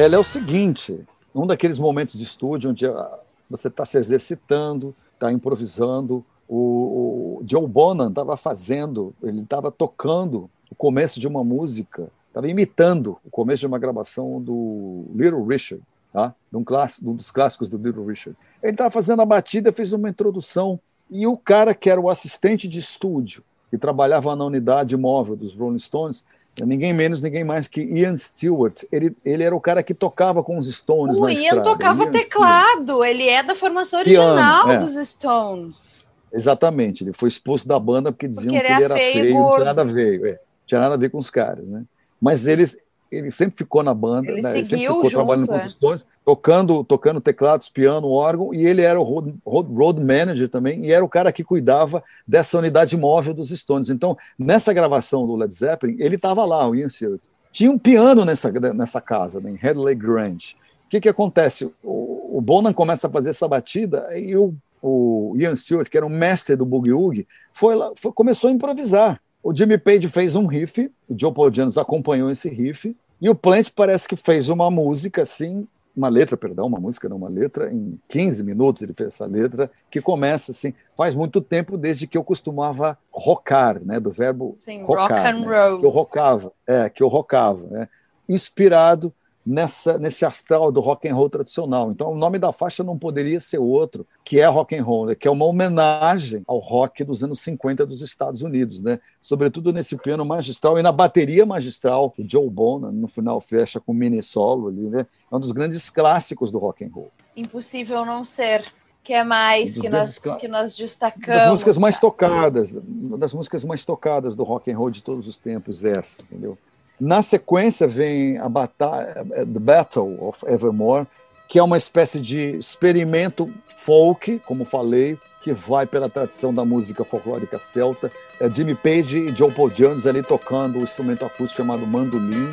Ela é o seguinte: um daqueles momentos de estúdio onde ah, você está se exercitando, está improvisando. O, o Joe Bonan estava fazendo, ele estava tocando o começo de uma música, estava imitando o começo de uma gravação do Little Richard, tá? de, um clássico, um dos clássicos do Little Richard. Ele estava fazendo a batida, fez uma introdução, e o cara que era o assistente de estúdio, que trabalhava na unidade móvel dos Rolling Stones, Ninguém menos, ninguém mais que Ian Stewart. Ele, ele era o cara que tocava com os Stones o na Ian estrada. tocava Ian teclado, Stewart. ele é da formação original Piano, é. dos Stones. Exatamente, ele foi expulso da banda porque diziam porque que ele era feio, feio não tinha nada a ver, é, tinha nada a ver com os caras, né? Mas eles, ele sempre ficou na banda, ele, né? ele sempre ficou junto, trabalhando é. com os Stones, tocando, tocando teclados, piano, órgão, e ele era o road, road, road, manager também, e era o cara que cuidava dessa unidade móvel dos Stones. Então, nessa gravação do Led Zeppelin, ele estava lá, o Ian Stewart. Tinha um piano nessa, nessa casa, né, em Headley Grange. O que, que acontece? O, o Bonan começa a fazer essa batida e o, o Ian Stewart, que era o mestre do boogie woogie, foi lá, foi, começou a improvisar. O Jimmy Page fez um riff, o Joe Paul Jones acompanhou esse riff, e o Plant parece que fez uma música assim, uma letra, perdão, uma música, não uma letra, em 15 minutos ele fez essa letra, que começa assim, faz muito tempo desde que eu costumava rocar, né, do verbo Sim, rocar, rock and né, roll. que eu rocava, é, que eu rocava, né, inspirado nessa, nesse astral do rock and roll tradicional. Então, o nome da faixa não poderia ser outro, que é rock and roll, né? que é uma homenagem ao rock dos anos 50 dos Estados Unidos, né? Sobretudo nesse piano magistral e na bateria magistral, o Joe Bonham no final fecha com mini solo ali, né? É um dos grandes clássicos do rock and roll. Impossível não ser. Que é mais que nós, que nós destacamos. Das músicas mais tocadas, das músicas mais tocadas do rock and roll de todos os tempos, essa, entendeu? Na sequência vem a batalha, The Battle of Evermore, que é uma espécie de experimento folk, como falei, que vai pela tradição da música folclórica celta. É Jimmy Page e Joe Paul Jones ali tocando o instrumento acústico chamado mandolim,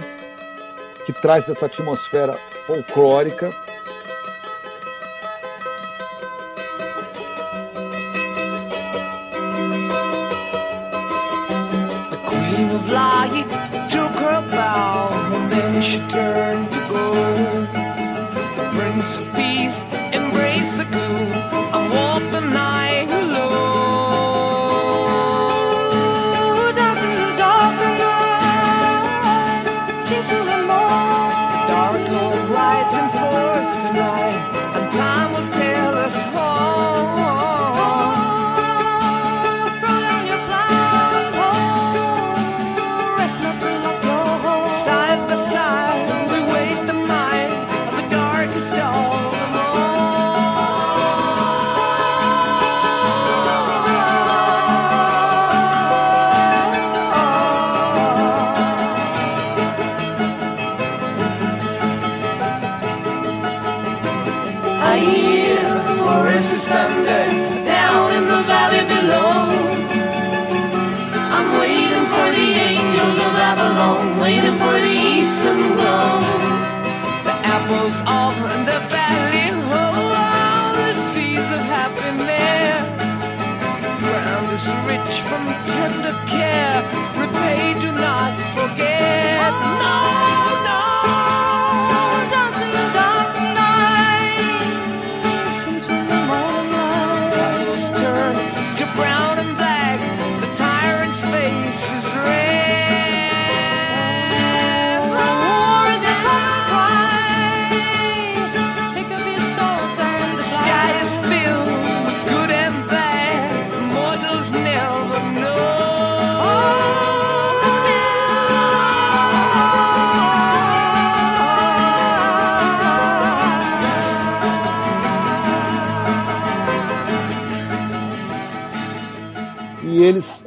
que traz dessa atmosfera folclórica she turned to gold. The Prince of Peace embraced the gloom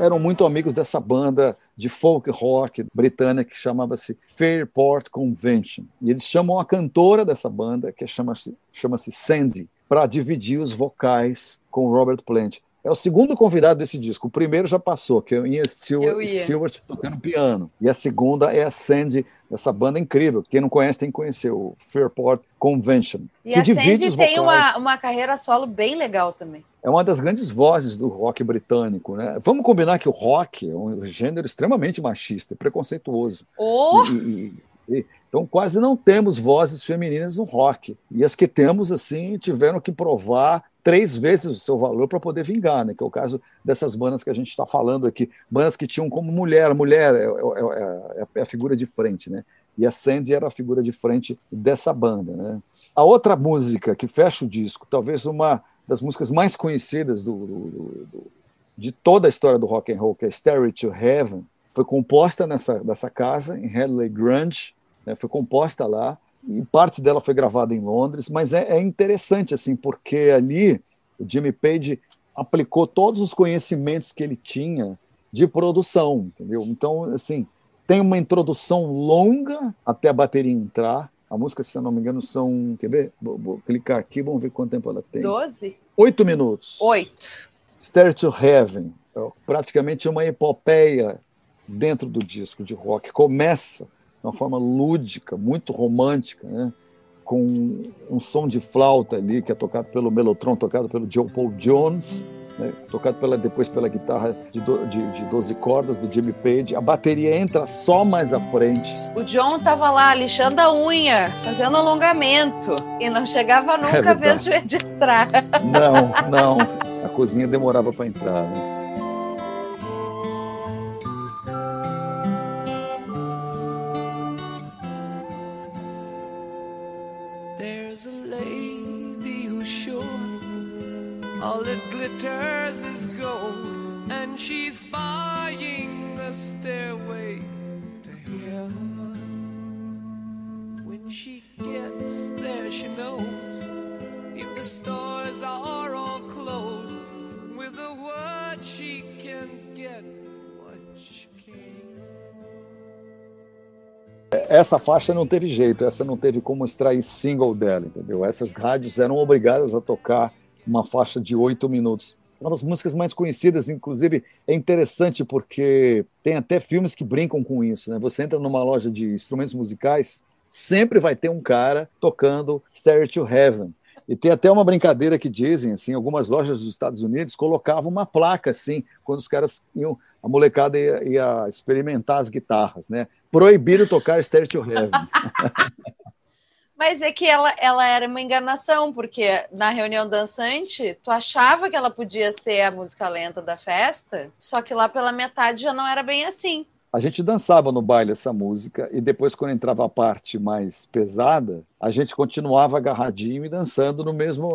eram muito amigos dessa banda de folk rock britânica que chamava-se Fairport Convention. E eles chamam a cantora dessa banda, que chama-se chama Sandy, para dividir os vocais com Robert Plant. É o segundo convidado desse disco. O primeiro já passou, que é o Ian Stewart. Stewart tocando piano. E a segunda é a Sandy, essa banda incrível. Quem não conhece tem que conhecer, o Fairport Convention. E a Sandy tem uma, uma carreira solo bem legal também. É uma das grandes vozes do rock britânico. Né? Vamos combinar que o rock é um gênero extremamente machista, preconceituoso. Oh, E- e- e- então, quase não temos vozes femininas no rock. E as que temos, assim, tiveram que provar três vezes o seu valor para poder vingar, né? que é o caso dessas bandas que a gente está falando aqui. Bandas que tinham como mulher, mulher é, é- é- é a figura de frente, né? E a Sandy era a figura de frente dessa banda. Né? A outra música que fecha o disco, talvez uma das músicas mais conhecidas do, do- do- de toda a história do rock and roll, que é Stairway to Heaven, foi composta nessa, nessa casa, em Hadley Grange, né? foi composta lá, e parte dela foi gravada em Londres, mas é, é interessante, assim, porque ali o Jimmy Page aplicou todos os conhecimentos que ele tinha de produção, entendeu? Então, assim, tem uma introdução longa até a bateria entrar. A música, se eu não me engano, são. Quer ver? Vou, vou clicar aqui, vamos ver quanto tempo ela tem. 12? Oito minutos. Oito. Stair to Heaven, é praticamente uma epopeia dentro do disco de rock. Começa de uma forma lúdica, muito romântica, né? com um som de flauta ali, que é tocado pelo Melotron, tocado pelo Joe Paul Jones, né? tocado pela, depois pela guitarra de, do, de, de 12 cordas do Jimmy Page. A bateria entra só mais à frente. O John tava lá lixando a unha, fazendo alongamento. E não chegava nunca a vez de entrar. Não, não. A cozinha demorava para entrar. Né? Glitters is gold, and she's buying a stairway to heaven. When she gets there, she knows if the stores are all closed, with a word she can get what she. Essa faixa não teve jeito, essa não teve como extrair single dela, entendeu? Essas rádios eram obrigadas a tocar uma faixa de oito minutos. Uma das músicas mais conhecidas, inclusive, é interessante porque tem até filmes que brincam com isso. Né? Você entra numa loja de instrumentos musicais, sempre vai ter um cara tocando Stair to Heaven. E tem até uma brincadeira que dizem, assim, algumas lojas dos Estados Unidos colocavam uma placa assim, quando os caras iam, a molecada ia, ia experimentar as guitarras, né? Proibido tocar Stair to Heaven. [laughs] Mas é que ela, ela era uma enganação, porque na reunião dançante, tu achava que ela podia ser a música lenta da festa, só que lá pela metade já não era bem assim. A gente dançava no baile essa música e depois, quando entrava a parte mais pesada, a gente continuava agarradinho e dançando no mesmo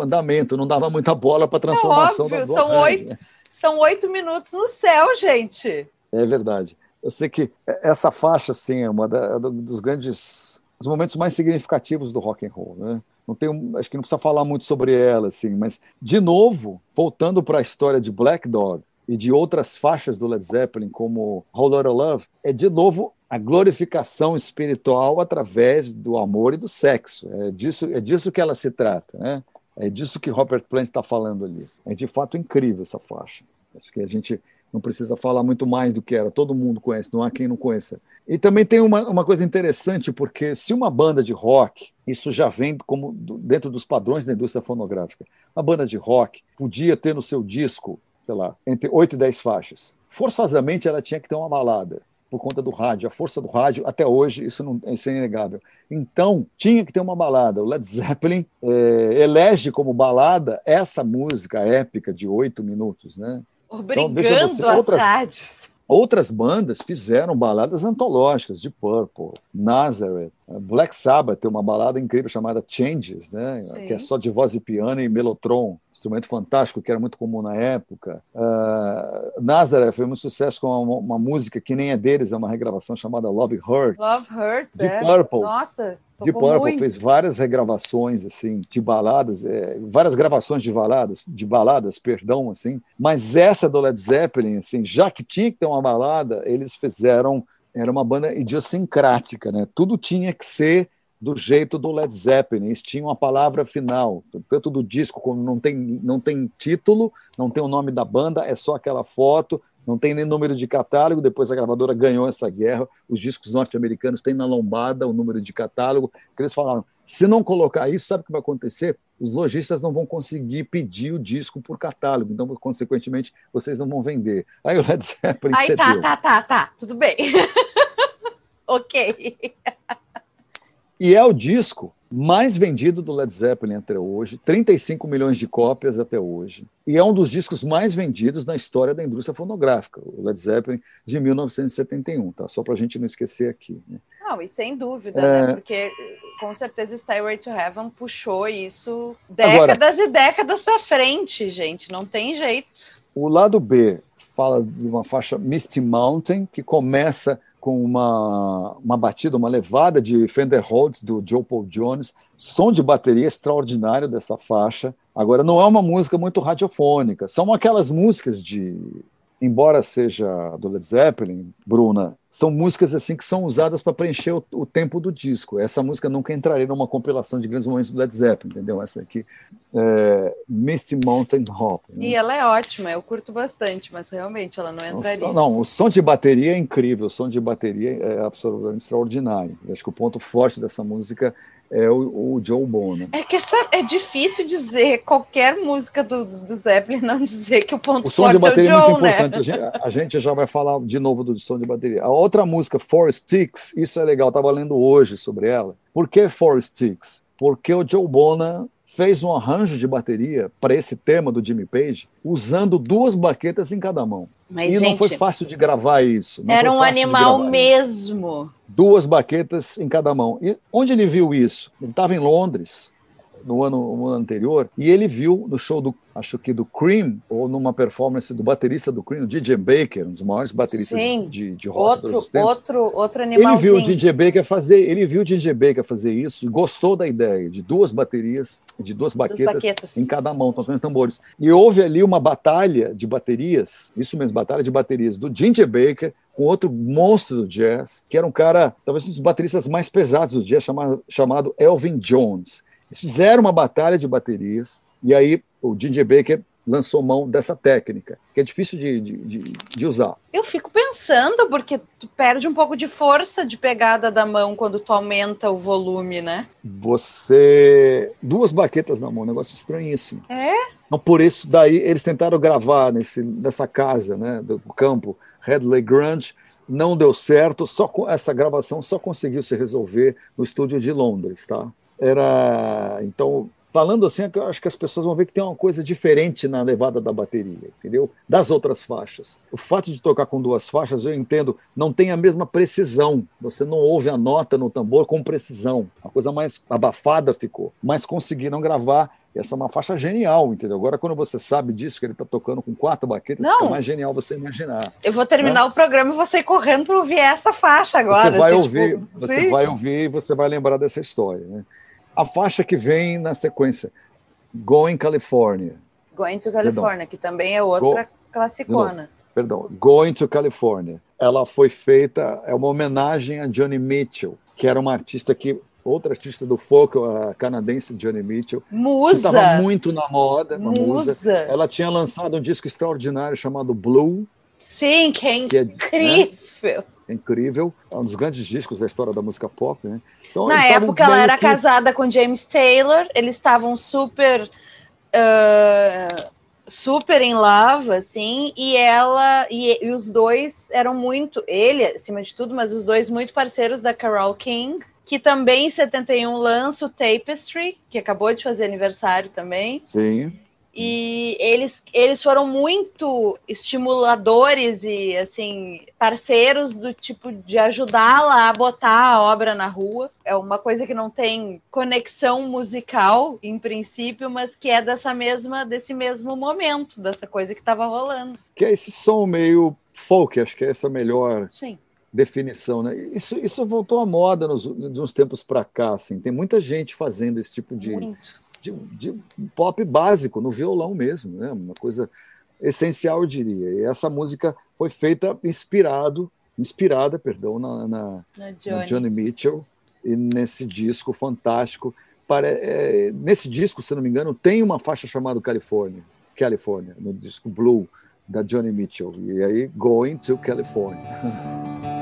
andamento, não dava muita bola para a transformação é óbvio, da são oito, são oito minutos no céu, gente. É verdade. Eu sei que essa faixa, assim, é uma da, dos grandes os momentos mais significativos do rock and roll, né? Não tenho, acho que não precisa falar muito sobre ela, assim, mas de novo, voltando para a história de Black Dog e de outras faixas do Led Zeppelin, como Whole Lotta Love, é de novo a glorificação espiritual através do amor e do sexo. É disso, é disso que ela se trata, né? É disso que Robert Plant está falando ali. É de fato incrível essa faixa. Acho que a gente não precisa falar muito mais do que era, todo mundo conhece, não há quem não conheça. E também tem uma, uma coisa interessante, porque se uma banda de rock, isso já vem como dentro dos padrões da indústria fonográfica, uma banda de rock podia ter no seu disco, sei lá, entre 8 e 10 faixas. Forçosamente ela tinha que ter uma balada, por conta do rádio, a força do rádio, até hoje, isso, não, isso é inegável. Então, tinha que ter uma balada. O Led Zeppelin é, elege como balada essa música épica de oito minutos, né? Obrigando então, você, outras, rádios. Outras bandas fizeram baladas antológicas de Purple, Nazareth, Black Sabbath tem uma balada incrível chamada Changes, né? que é só de voz e piano e melotron, instrumento fantástico que era muito comum na época. Uh, Nazareth foi um sucesso com uma, uma, música que nem é deles, é uma regravação chamada Love Hurts. Love Hurts, de é. Purple. Nossa, de Purple fez várias regravações assim de baladas, é, várias gravações de baladas, de baladas, perdão, assim. Mas essa do Led Zeppelin, assim, já que tinha que ter uma balada, eles fizeram era uma banda idiosincrática, né? Tudo tinha que ser do jeito do Led Zeppelin. Eles tinham a palavra final, tanto do disco como não tem, não tem título, não tem o nome da banda, é só aquela foto, não tem nem número de catálogo. Depois a gravadora ganhou essa guerra. Os discos norte-americanos têm na lombada o número de catálogo. Eles falaram: se não colocar isso, sabe o que vai acontecer? Os lojistas não vão conseguir pedir o disco por catálogo, então, consequentemente, vocês não vão vender. Aí o Led Zeppelin Aí tá, tá, tá, tá, tudo bem. [laughs] ok. E é o disco mais vendido do Led Zeppelin até hoje, 35 milhões de cópias até hoje. E é um dos discos mais vendidos na história da indústria fonográfica, o Led Zeppelin de 1971, tá? Só para a gente não esquecer aqui. Né? Não, e sem dúvida, é... né? Porque com certeza Stairway to Heaven puxou isso décadas Agora, e décadas para frente, gente, não tem jeito. O lado B fala de uma faixa Misty Mountain, que começa com uma, uma batida, uma levada de Fender Rhodes do Joe Paul Jones, som de bateria extraordinário dessa faixa. Agora, não é uma música muito radiofônica, são aquelas músicas de embora seja do Led Zeppelin, Bruna, são músicas assim que são usadas para preencher o, o, tempo do disco. Essa música nunca entraria numa compilação de grandes momentos do Led Zeppelin, entendeu? Essa aqui, é, Misty Mountain Hop. Né? E ela é ótima, eu curto bastante, mas realmente ela não entraria. Não, não, o som de bateria é incrível, o som de bateria é absolutamente extraordinário. Eu acho que o ponto forte dessa música é o, o Joe Bono. É que essa, é difícil dizer qualquer música do, do Zeppelin não dizer que o ponto o som de bateria é, o Joe, é muito né? importante. A gente, a gente, já vai falar de novo do som de bateria. A outra música, Four Sticks, isso é legal, estava lendo hoje sobre ela. Por que Four Sticks? Porque o Joe Bonham fez um arranjo de bateria para esse tema do Jimmy Page, usando duas baquetas em cada mão. Mas, e gente, não foi fácil de gravar isso. era um animal mesmo. Duas baquetas em cada mão. E onde ele viu isso? Ele estava em Londres. No ano, no ano anterior, e ele viu no show do, acho que do Cream, ou numa performance do baterista do Cream, o DJ Baker, um dos maiores bateristas Sim. de, de rock Outro, outro, outro Ele viu o DJ Baker fazer, ele viu o DJ Baker fazer isso, e gostou da ideia de duas baterias, de duas baquetas, baquetas. em cada mão, tocando os tambores. E houve ali uma batalha de baterias, isso mesmo, batalha de baterias do DJ Baker com outro monstro do jazz, que era um cara, talvez um dos bateristas mais pesados do jazz, chamado, chamado Elvin Jones. Eles fizeram uma batalha de baterias, e aí o DJ Baker lançou mão dessa técnica, que é difícil de, de, de, de usar. Eu fico pensando, porque tu perde um pouco de força de pegada da mão quando tu aumenta o volume, né? Você. Duas baquetas na mão, um negócio estranhíssimo. É? Então, por isso, daí eles tentaram gravar nesse, nessa casa né, do campo, Headley Grande, não deu certo, só com essa gravação só conseguiu se resolver no estúdio de Londres, tá? Era. Então, falando assim, é eu acho que as pessoas vão ver que tem uma coisa diferente na levada da bateria, entendeu? Das outras faixas. O fato de tocar com duas faixas, eu entendo, não tem a mesma precisão. Você não ouve a nota no tambor com precisão. A coisa mais abafada ficou. Mas conseguiram gravar. Essa é uma faixa genial, entendeu? Agora, quando você sabe disso, que ele está tocando com quatro baquetas, Não. fica mais genial você imaginar. Eu vou terminar o programa e vou sair correndo para ouvir essa faixa agora. Você vai assim, ouvir, tipo, você sim. vai ouvir e você vai lembrar dessa história. Né? A faixa que vem na sequência, Going California. Going to California, que também é outra classicona. Perdão, Going to California. Ela foi feita, é uma homenagem a Johnny Mitchell, que era uma artista que outra artista do folk, a canadense Johnny Mitchell, que estava Musa! muito na moda, uma musa. Musa! Ela tinha lançado um disco extraordinário chamado Blue, Sim, que é que é né, incrível. é um dos grandes discos da história da música pop. Né? Então, Na época ela era que- casada com James Taylor, eles estavam super ah, super em love, assim, e ela e, e os dois eram muito, ele acima de tudo, mas os dois muito parceiros da Carole King, que também em 71 lança o Tapestry, que acabou de fazer aniversário também. Sim. E eles, eles foram muito estimuladores e assim parceiros do tipo de ajudá-la a botar a obra na rua. É uma coisa que não tem conexão musical em princípio, mas que é dessa mesma desse mesmo momento, dessa coisa que estava rolando. Que é esse som meio folk, acho que é essa melhor Sim. definição, né? Isso, isso voltou à moda nos, de uns tempos para cá, assim. Tem muita gente fazendo esse tipo de, Muito. De, de pop básico, no violão mesmo, né? Uma coisa essencial, eu diria. E essa música foi feita inspirado, inspirada, perdão, na, na, Na na Johnny. Johnny Mitchell e nesse disco fantástico. Pare- é, nesse disco, se não me engano, tem uma faixa chamada California, California, no disco Blue da Johnny Mitchell. E aí, Going to California. [laughs]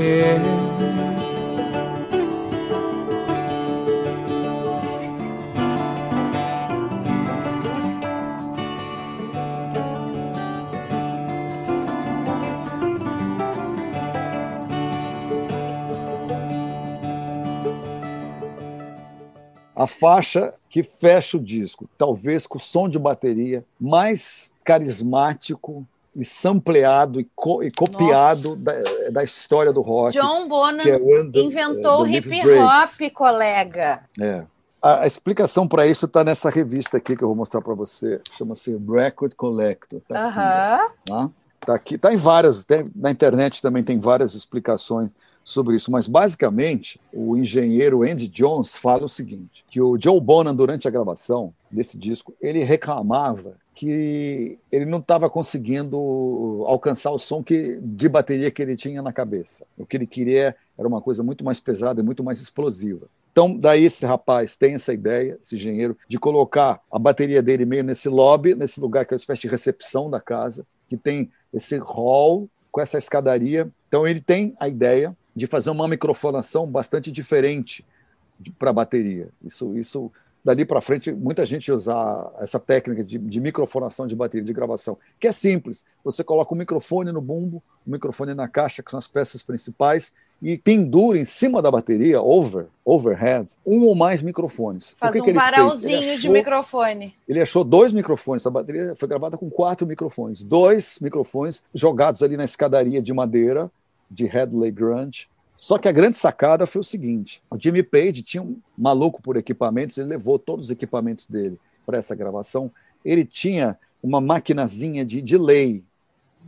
hair. A faixa que fecha o disco, talvez com o som de bateria mais carismático e sampleado e, co- e copiado da, da história do rock. John Bonham é the- inventou o the hip Breaks. hop, colega. É. A, a explicação para isso está nessa revista aqui que eu vou mostrar para você. Chama-se Record Collector. Tá aqui, Aham. tá? Tá aqui, tá em várias, tem- na internet também tem várias explicações sobre isso, mas basicamente o engenheiro Andy Jones fala o seguinte, que o Joe Bonham durante a gravação desse disco, ele reclamava que ele não estava conseguindo alcançar o som que, de bateria que ele tinha na cabeça. O que ele queria era uma coisa muito mais pesada e muito mais explosiva. Então, daí esse rapaz tem essa ideia, esse engenheiro, de colocar a bateria dele meio nesse lobby, nesse lugar que é uma espécie de recepção da casa, que tem esse hall com essa escadaria. Então, ele tem a ideia de fazer uma microfonação bastante diferente para a bateria. Isso, isso dali para frente, muita gente usar essa técnica de, de, microfonação de bateria, de gravação, que é simples. Você coloca o microfone no bumbo, o microfone na caixa, que são as peças principais, e pendura em cima da bateria, over, overhead, um ou mais microfones. Faz que um que varalzinho achou, de microfone. Ele achou dois microfones, a bateria foi gravada com quatro microfones. Dois microfones jogados ali na escadaria de madeira de Headley Grant, só que a grande sacada foi o seguinte: o Jimmy Page tinha um maluco por equipamentos, ele levou todos os equipamentos dele para essa gravação. Ele tinha uma maquinazinha de delay.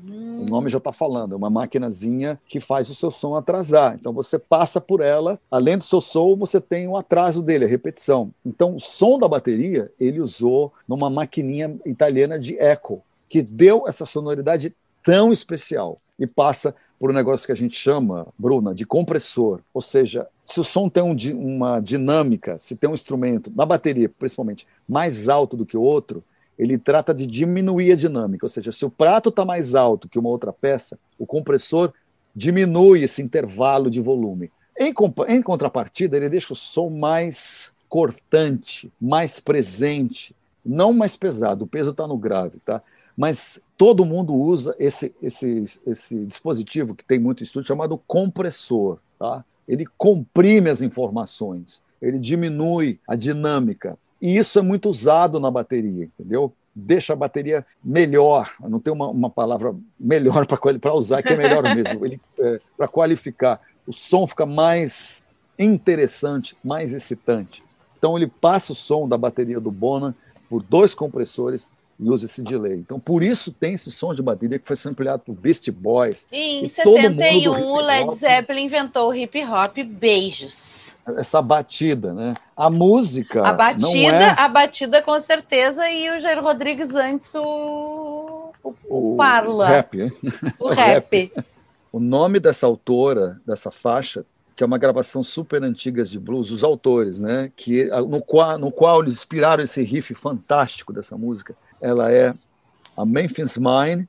Hum. O nome já está falando, é uma maquinazinha que faz o seu som atrasar. Então você passa por ela, além do seu som, você tem o atraso dele, a repetição. Então o som da bateria ele usou numa maquininha italiana de eco, que deu essa sonoridade tão especial e passa por um negócio que a gente chama, Bruna, de compressor. Ou seja, se o som tem um, uma dinâmica, se tem um instrumento, na bateria principalmente, mais alto do que o outro, ele trata de diminuir a dinâmica. Ou seja, se o prato está mais alto que uma outra peça, o compressor diminui esse intervalo de volume. Em, em contrapartida, ele deixa o som mais cortante, mais presente, não mais pesado. O peso está no grave, tá? mas todo mundo usa esse, esse, esse dispositivo que tem muito estudo chamado compressor. Tá? Ele comprime as informações, ele diminui a dinâmica. E isso é muito usado na bateria, entendeu? Deixa a bateria melhor. Não tem uma, uma palavra melhor [laughs] para usar, que é melhor mesmo, é, para qualificar. O som fica mais interessante, mais excitante. Então, ele passa o som da bateria do Bonan por dois compressores e usa esse delay. Então, por isso tem esse som de bateria que foi sampleado por Beast Boys. Em 71, o Led Zeppelin inventou o hip hop Beijos. Essa batida, né? A música. A batida, não é... a batida com certeza, e o Jair Rodrigues antes o. O, o Parla. Rap, hein? O [laughs] rap. O nome dessa autora, dessa faixa, que é uma gravação super antiga de blues, os autores, né? Que, no, qual, no qual eles inspiraram esse riff fantástico dessa música, ela é a Memphis Mine,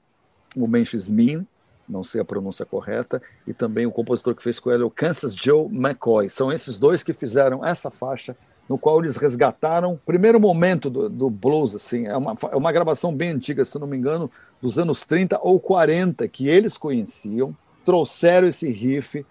o Memphis Min, não sei a pronúncia correta, e também o compositor que fez com ela é o Kansas Joe McCoy. São esses dois que fizeram essa faixa, no qual eles resgataram o primeiro momento do, do blues. Assim, é uma, é uma gravação bem antiga, se não me engano, dos anos 30 ou 40, que eles conheciam, trouxeram esse riff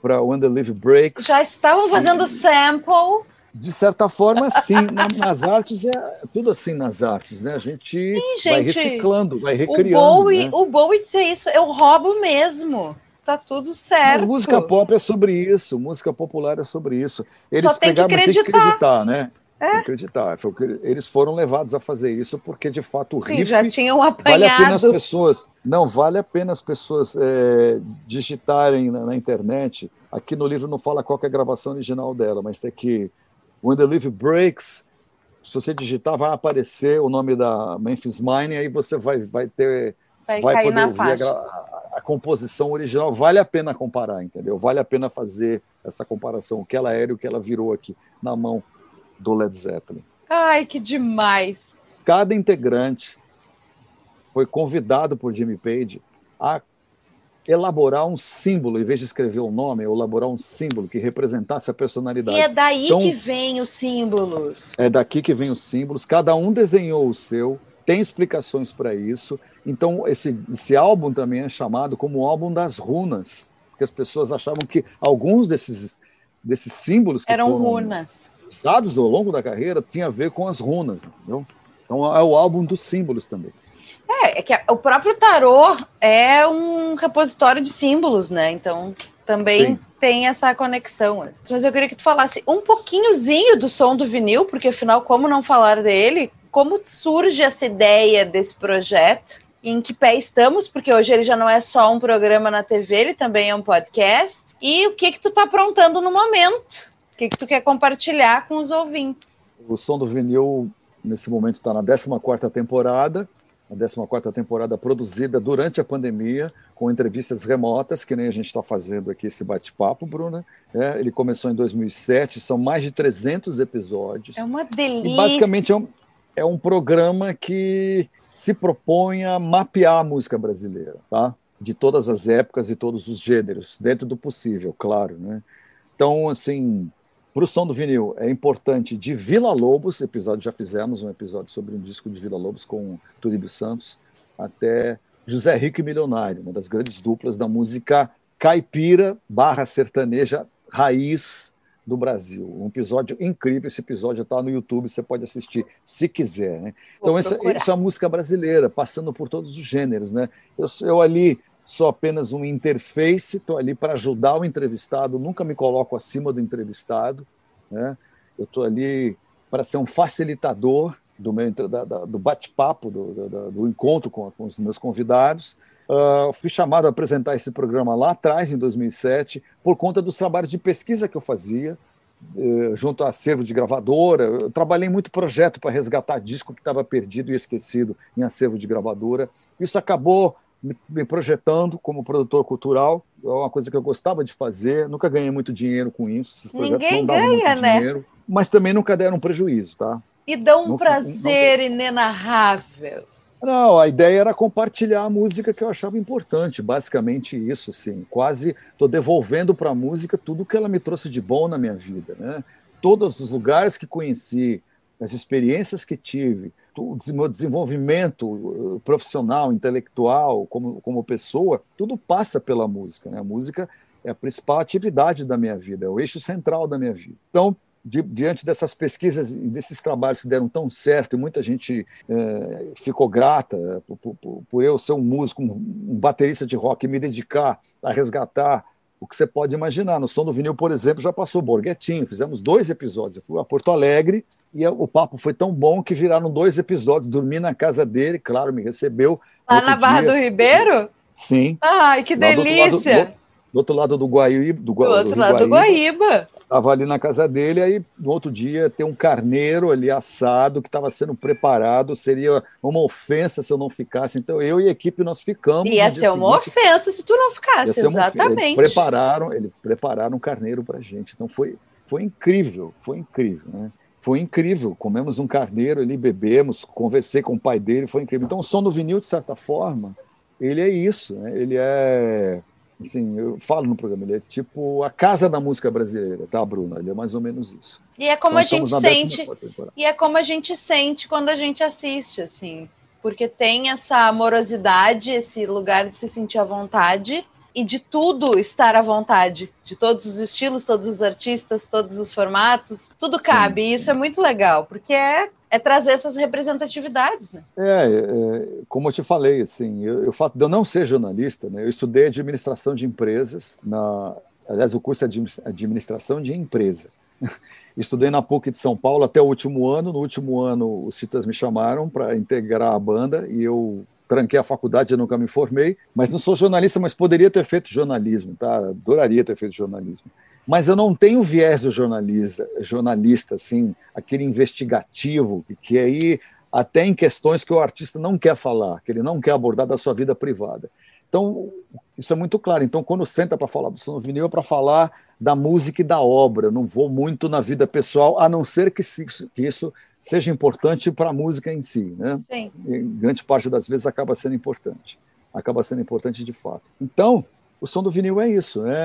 para When the Live Breaks. Já estavam fazendo sample de certa forma, sim. nas artes é tudo assim nas artes, né? A gente, sim, vai reciclando, vai recriando. O Bowie, né? o Bowie é isso, eu roubo mesmo. Tá tudo certo. Mas música pop é sobre isso, música popular é sobre isso. Eles Só tem pegaram, que acreditar. Tem que acreditar, né? É. acreditar. Eles foram levados a fazer isso porque, de fato, o Sim, riff já tinham apanhado. vale a pena as pessoas. Não, vale a pena as pessoas é, digitarem na, na, internet. Aqui no livro não fala qual é a gravação original dela, mas tem que When the Leaf Breaks, se você digitar, vai aparecer o nome da Memphis Mine, aí você vai, vai ter. Vai, vai poder ouvir a, a, a, composição original. Vale a pena comparar, entendeu? Vale a pena fazer essa comparação, o que ela era e o que ela virou aqui na mão do Led Zeppelin. Ai, que demais! Cada integrante foi convidado por Jimmy Page a elaborar um símbolo, em vez de escrever o um nome, elaborar um símbolo que representasse a personalidade. E é daí então, que vem os símbolos. É daqui que vem os símbolos. Cada um desenhou o seu, tem explicações para isso. Então, esse, esse álbum também é chamado como o álbum das runas, porque as pessoas achavam que alguns desses, desses símbolos que eram foram runas usados ao longo da carreira tinha a ver com as runas, entendeu? Então é o álbum dos símbolos também. É, é que o próprio tarô é um repositório de símbolos, né? Então também Sim. tem essa conexão. Mas eu queria que tu falasse um pouquinhozinho do som do vinil, porque afinal, como não falar dele? Como surge essa ideia desse projeto? Em que pé estamos? Porque hoje ele já não é só um programa na TV, ele também é um podcast. E o que que tu tá aprontando no momento? O que que tu quer compartilhar com os ouvintes? O som do vinil nesse momento está na 14 quarta temporada a 14 temporada produzida durante a pandemia, com entrevistas remotas, que nem a gente está fazendo aqui esse bate-papo, Bruna. É, ele começou em 2007, são mais de 300 episódios. É uma delícia. E basicamente é um, é um programa que se propõe a mapear a música brasileira, tá? de todas as épocas e todos os gêneros, dentro do possível, claro. Né? Então, assim, para o som do vinil, é importante de Vila Lobos, episódio já fizemos um episódio sobre um disco de Vila Lobos com Turíbio Santos, até José Rico e Milionário, uma das grandes duplas da música caipira barra sertaneja raiz do Brasil. Um episódio incrível, esse episódio está no YouTube, você pode assistir se quiser. Né? Então, essa, essa é a música brasileira, passando por todos os gêneros. Né? Eu, eu ali sou apenas um interface, estou ali para ajudar o entrevistado, nunca me coloco acima do entrevistado, né? eu estou ali para ser um facilitador do, do bate-papo, do, do, do, encontro com, com, os meus convidados. Uh, fui chamado a apresentar esse programa lá atrás, em 2007, por conta dos trabalhos de pesquisa que eu fazia, uh, junto a acervo de gravadora. Eu trabalhei muito projeto para resgatar disco que estava perdido e esquecido em acervo de gravadora. Isso acabou me projetando como produtor cultural, é uma coisa que eu gostava de fazer, nunca ganhei muito dinheiro com isso, esses projetos Ninguém não davam ganha, muito né? dinheiro, mas também nunca deram prejuízo, tá? E dão um Não- prazer inenarrável. Não, a ideia era compartilhar a música que eu achava importante, basicamente isso, assim, quase estou devolvendo para a música tudo que ela me trouxe de bom na minha vida, né? Todos os lugares que conheci, as experiências que tive, o meu desenvolvimento eh, profissional, intelectual, como, como pessoa, tudo passa pela música, né? A música é a principal atividade da minha vida, é o eixo central da minha vida. Então, di- diante dessas pesquisas e desses trabalhos que deram tão certo, e muita gente eh, ficou grata por, por- por eu ser um músico, um, baterista de rock, me dedicar a resgatar o que você pode imaginar. No Som do Vinil, por exemplo, já passou Borghettino, fizemos dois episódios. Eu fui a Porto Alegre e o papo foi tão bom que viraram dois episódios. Dormi na casa dele, claro, me recebeu. Lá na Barra dia- do Ribeiro? Sim. Ai, que delícia! Do, do outro lado do Guaíba. Do, Do outro lado do Guaíba. Estava ali na casa dele, aí no outro dia tem um carneiro ali assado que estava sendo preparado, seria uma ofensa se eu não ficasse. Então eu e a equipe nós ficamos. Ia ser uma seguinte, ofensa se tu não ficasse, ofensa. Eles exatamente. prepararam, eles prepararam um carneiro para gente. Então foi, foi incrível, foi incrível, né? Foi incrível. Comemos um carneiro ali, bebemos, conversei com o pai dele, foi incrível. Então o som do vinil, de certa forma, ele é isso, né? Ele é assim, eu falo no programa, ele é tipo a casa da música brasileira, tá, Bruna? Ele é mais ou menos isso. E é como Nós a gente sente, 14ª temporada. e é como a gente sente quando a gente assiste, assim. Porque tem essa amorosidade, esse lugar de se sentir à vontade e de tudo estar à vontade. De todos os estilos, todos os artistas, todos os formatos, tudo cabe. E isso é muito legal, porque é, é trazer essas representatividades, né? É, é, como eu te falei, assim, eu, o fato de eu não ser jornalista, né, eu estudei administração de empresas, na, aliás, o curso é admi- administração de empresa. [laughs] Estudei na PUC de São Paulo até o último ano. No último ano, os Titas me chamaram para integrar a banda e eu tranquei a faculdade, eu nunca me formei. Mas não sou jornalista, mas poderia ter feito jornalismo, tá? Adoraria ter feito jornalismo. Mas eu não tenho viés do jornalista, jornalista assim, aquele investigativo, que, aí até em questões que o artista não quer falar, que ele não quer abordar da sua vida privada. Então, isso é muito claro. Então, quando senta para falar do som do vinil, é para falar da música e da obra. Eu não vou muito na vida pessoal, a não ser que isso, seja importante para a música em si. Né? Sim. Em grande parte das vezes acaba sendo importante. Acaba sendo importante de fato. Então, o som do vinil é isso. Né?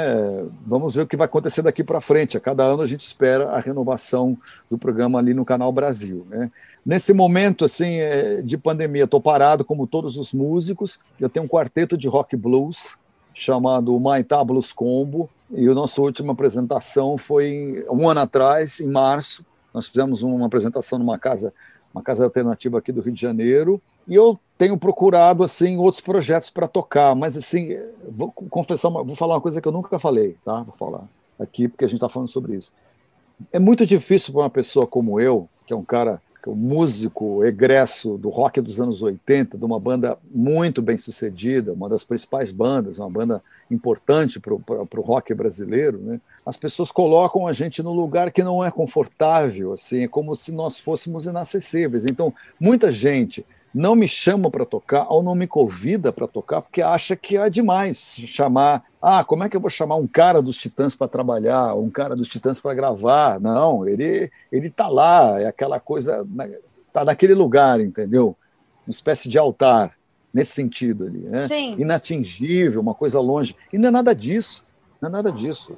Vamos ver o que vai acontecer daqui para frente. A cada ano a gente espera a renovação do programa ali no Canal Brasil. Né? Nesse momento assim é, de pandemia, estou parado como todos os músicos. Eu tenho um quarteto de rock blues chamado Maitá Blues Combo. E a nossa última apresentação foi um ano atrás, em março. Nós fizemos uma apresentação numa casa, uma casa alternativa aqui do Rio de Janeiro. E eu tenho procurado assim outros projetos para tocar, mas assim, vou confessar, uma, vou falar uma coisa que eu nunca falei, tá? Vou falar aqui porque a gente está falando sobre isso. É muito difícil para uma pessoa como eu, que é um cara que é um músico egresso do rock dos anos 80, de uma banda muito bem sucedida, uma das principais bandas, uma banda importante para o rock brasileiro, né? as pessoas colocam a gente no lugar que não é confortável, assim, é como se nós fôssemos inacessíveis. Então, muita gente não me chama para tocar ou não me convida para tocar porque acha que é demais chamar. Ah, como é que eu vou chamar um cara dos Titãs para trabalhar, um cara dos Titãs para gravar? Não, ele ele tá lá, é aquela coisa, tá naquele lugar, entendeu? Uma espécie de altar nesse sentido ali, né? Sim. Inatingível, uma coisa longe. E não é nada disso. Não é nada disso.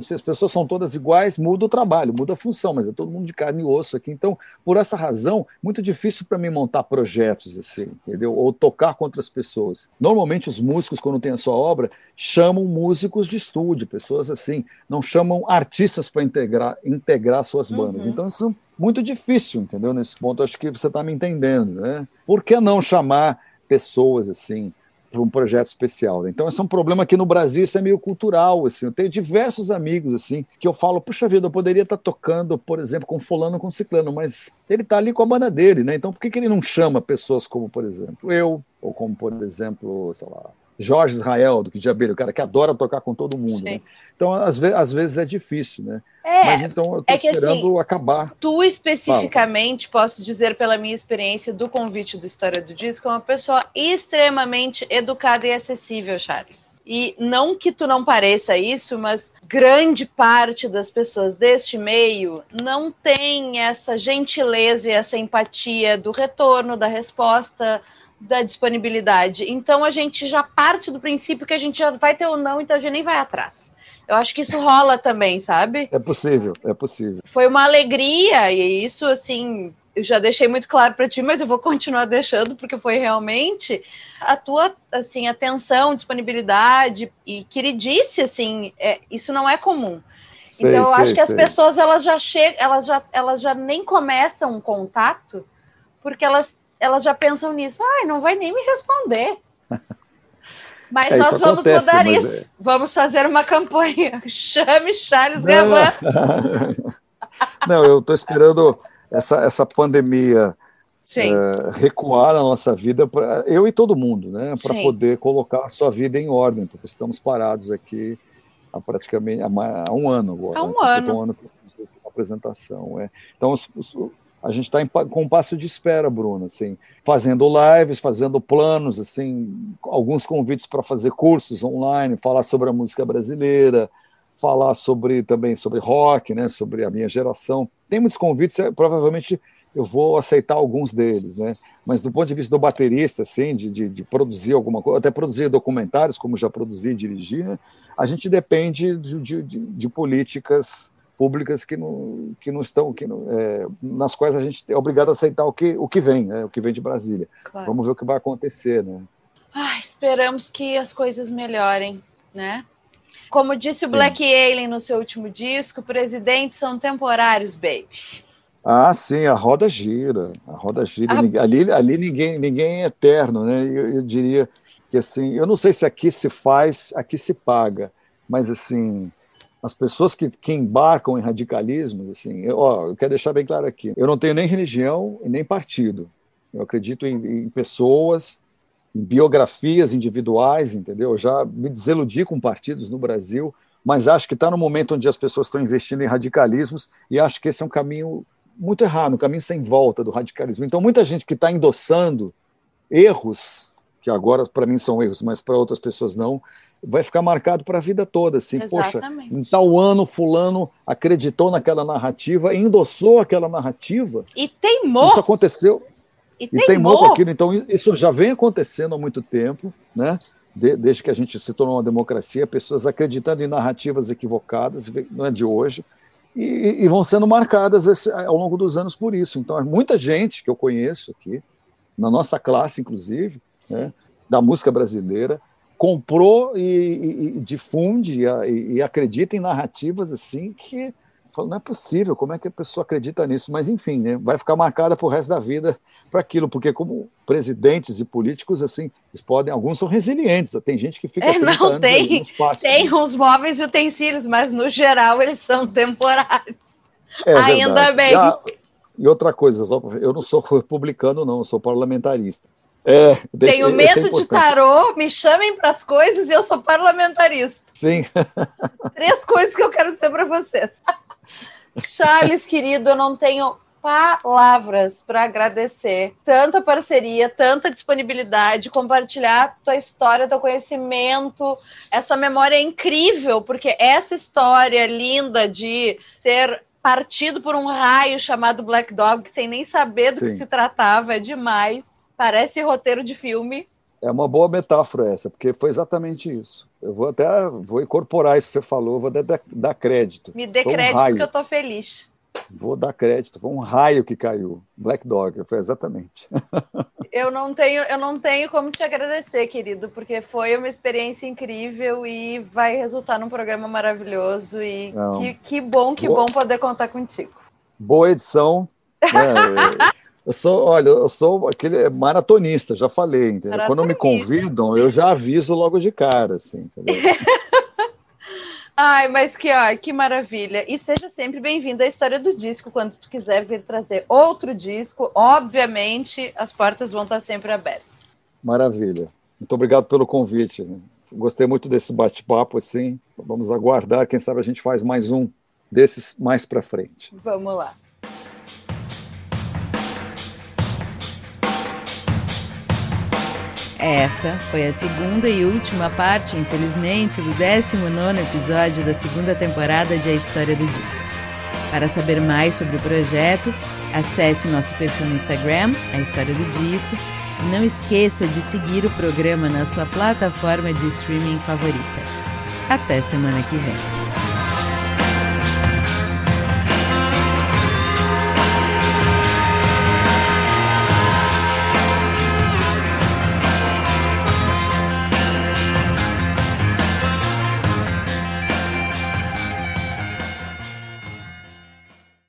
Se as pessoas são todas iguais, muda o trabalho, muda a função, mas é todo mundo de carne e osso aqui. Então, por essa razão, muito difícil para mim montar projetos assim, entendeu? Ou tocar com outras pessoas. Normalmente os músicos, quando têm a sua obra, chamam músicos de estúdio, pessoas assim, não chamam artistas para integrar, integrar suas bandas. Uhum. Então, isso é muito difícil, entendeu? Nesse ponto, acho que você está me entendendo, né? Por que não chamar pessoas assim? Para um projeto especial. Então, esse é um problema aqui no Brasil, isso é meio cultural. Assim. Eu tenho diversos amigos assim que eu falo, puxa vida, eu poderia estar tocando, por exemplo, com fulano, com ciclano, mas ele está ali com a banda dele, né? Então, por que, que ele não chama pessoas como, por exemplo, eu, ou como, por exemplo, sei lá, Jorge Israel, do que de Abelha, o cara que adora tocar com todo mundo. Né? Então, às vezes, às vezes é difícil, né? É, Mas então eu estou é que, esperando assim, acabar. Tu especificamente, posso dizer pela minha experiência do convite do História do Disco, é uma pessoa extremamente educada e acessível, Charles. E não que tu não pareça isso, mas grande parte das pessoas deste meio não tem essa gentileza e essa empatia do retorno, da resposta, da disponibilidade. Então a gente já parte do princípio que a gente já vai ter ou não, então a gente nem vai atrás. Eu acho que isso rola também, sabe? É possível, é possível. Foi uma alegria e isso assim, eu já deixei muito claro para ti, mas eu vou continuar deixando porque foi realmente a tua assim atenção, disponibilidade e queridice assim, é, isso não é comum. Sei, então eu sei, acho que as sei. pessoas elas já chegam, elas já elas já nem começam um contato porque elas elas já pensam nisso. Ai, não vai nem me responder. [laughs] Mas É, nós isso vamos acontece, mudar mas isso. Vamos fazer uma campanha. [laughs] Chame Charles Gavan. [laughs] Não, eu estou esperando essa, essa pandemia eh, recuar na nossa vida, pra, eu e todo mundo, né, para poder colocar a sua vida em ordem, porque estamos parados aqui há praticamente há, um ano agora. Há um né, ano. um ano que eu fiz a apresentação. É. Então, os- os- a gente está com um passo de espera, Bruno, assim, fazendo lives, fazendo planos, assim, alguns convites para fazer cursos online, falar sobre a música brasileira, falar sobre também sobre rock, né, sobre a minha geração. Tem muitos convites, é, provavelmente eu vou aceitar alguns deles, né? Mas do ponto de vista do baterista, assim, de, de, de produzir alguma coisa, até produzir documentários, como já produzi e dirigi, né? a gente depende de, de, políticas públicas que não, que não estão, que não, é, nas quais a gente é obrigado a aceitar o que, o que vem, né? o que vem de Brasília. claro. Vamos ver o que vai acontecer, né? Ai, esperamos que as coisas melhorem, né? Como disse o Sim. Black Alien no seu último disco, presidentes são temporários, baby. Ah, sim, a roda gira, a roda gira. Ah. Ninguém- Ali, ali ninguém, ninguém é eterno, né? Eu, eu diria que assim, eu não sei se aqui se faz, aqui se paga, mas assim, as pessoas que, que embarcam em radicalismos, assim, eu, ó, eu quero deixar bem claro aqui, eu não tenho nem religião e nem partido. Eu acredito em, em pessoas, em biografias individuais, entendeu? Eu já me desiludi com partidos no Brasil, mas acho que está no momento onde as pessoas estão investindo em radicalismos e acho que esse é um caminho muito errado, um caminho sem volta do radicalismo. Então, muita gente que está endossando erros, que agora para mim são erros, mas para outras pessoas não, vai ficar marcado para a vida toda. Assim, poxa, em tal ano, Fulano acreditou naquela narrativa, endossou aquela narrativa. E teimou, Isso aconteceu e e teimou. teimou com aquilo. Então, isso já vem acontecendo há muito tempo, né? De- desde que a gente se tornou uma democracia, pessoas acreditando em narrativas equivocadas, não é de hoje, e, e vão sendo marcadas esse- ao longo dos anos por isso. Então, muita gente que eu conheço aqui, na nossa classe, inclusive, né, da música brasileira, comprou e, e- difunde e, e acredita em narrativas assim que não é possível, como é que a pessoa acredita nisso? Mas enfim, né, vai ficar marcada para o resto da vida para aquilo, porque como presidentes e políticos assim, eles podem, alguns são resilientes, tem gente que fica É, 30 não, tem- passa, Tem né? uns móveis e utensílios, mas no geral eles são temporários. É Ainda verdade. bem. E, e outra coisa, só eu não sou [laughs] republicano, não, eu sou parlamentarista. É, deixa- Tenho é medo de importante. tarô, me chamem para as coisas e eu sou parlamentarista. Sim, [laughs] Três coisas que eu quero dizer para vocês. [laughs] Charles, querido, eu não tenho palavras para agradecer tanta parceria, tanta disponibilidade, compartilhar tua história, teu conhecimento, essa memória é incrível, porque essa história linda de ser partido por um raio chamado Black Dog, sem nem saber do Sim. que se tratava, é demais. Parece roteiro de filme. É uma boa metáfora essa, porque foi exatamente isso. Eu vou até vou incorporar isso que você falou, vou dar, dar crédito. Me dê foi crédito um que eu tô feliz. Vou dar crédito, foi um raio que caiu. Black Dog, foi exatamente. [laughs] eu não tenho, eu não tenho como te agradecer, querido, porque foi uma experiência incrível e vai resultar num programa maravilhoso e que, que, bom, que Boa. bom poder contar contigo. Boa edição. Né? [laughs] eu sou, olha, eu sou aquele maratonista, já falei. Maratonista. Quando me convidam, eu já aviso logo de cara, assim, entendeu? [laughs] Ai, mas que, ó, que maravilha. E seja sempre bem-vindo à história do disco. Quando tu quiser vir trazer outro disco, obviamente as portas vão estar sempre abertas. Maravilha. Muito obrigado pelo convite. Gostei muito desse bate-papo, assim. Vamos aguardar, quem sabe a gente faz mais um desses mais para frente. Vamos lá. Essa foi a segunda e última parte, infelizmente, do 19 episódio da segunda temporada de A História do Disco. Para saber mais sobre o projeto, acesse nosso perfil no Instagram, A História do Disco, e não esqueça de seguir o programa na sua plataforma de streaming favorita. Até semana que vem.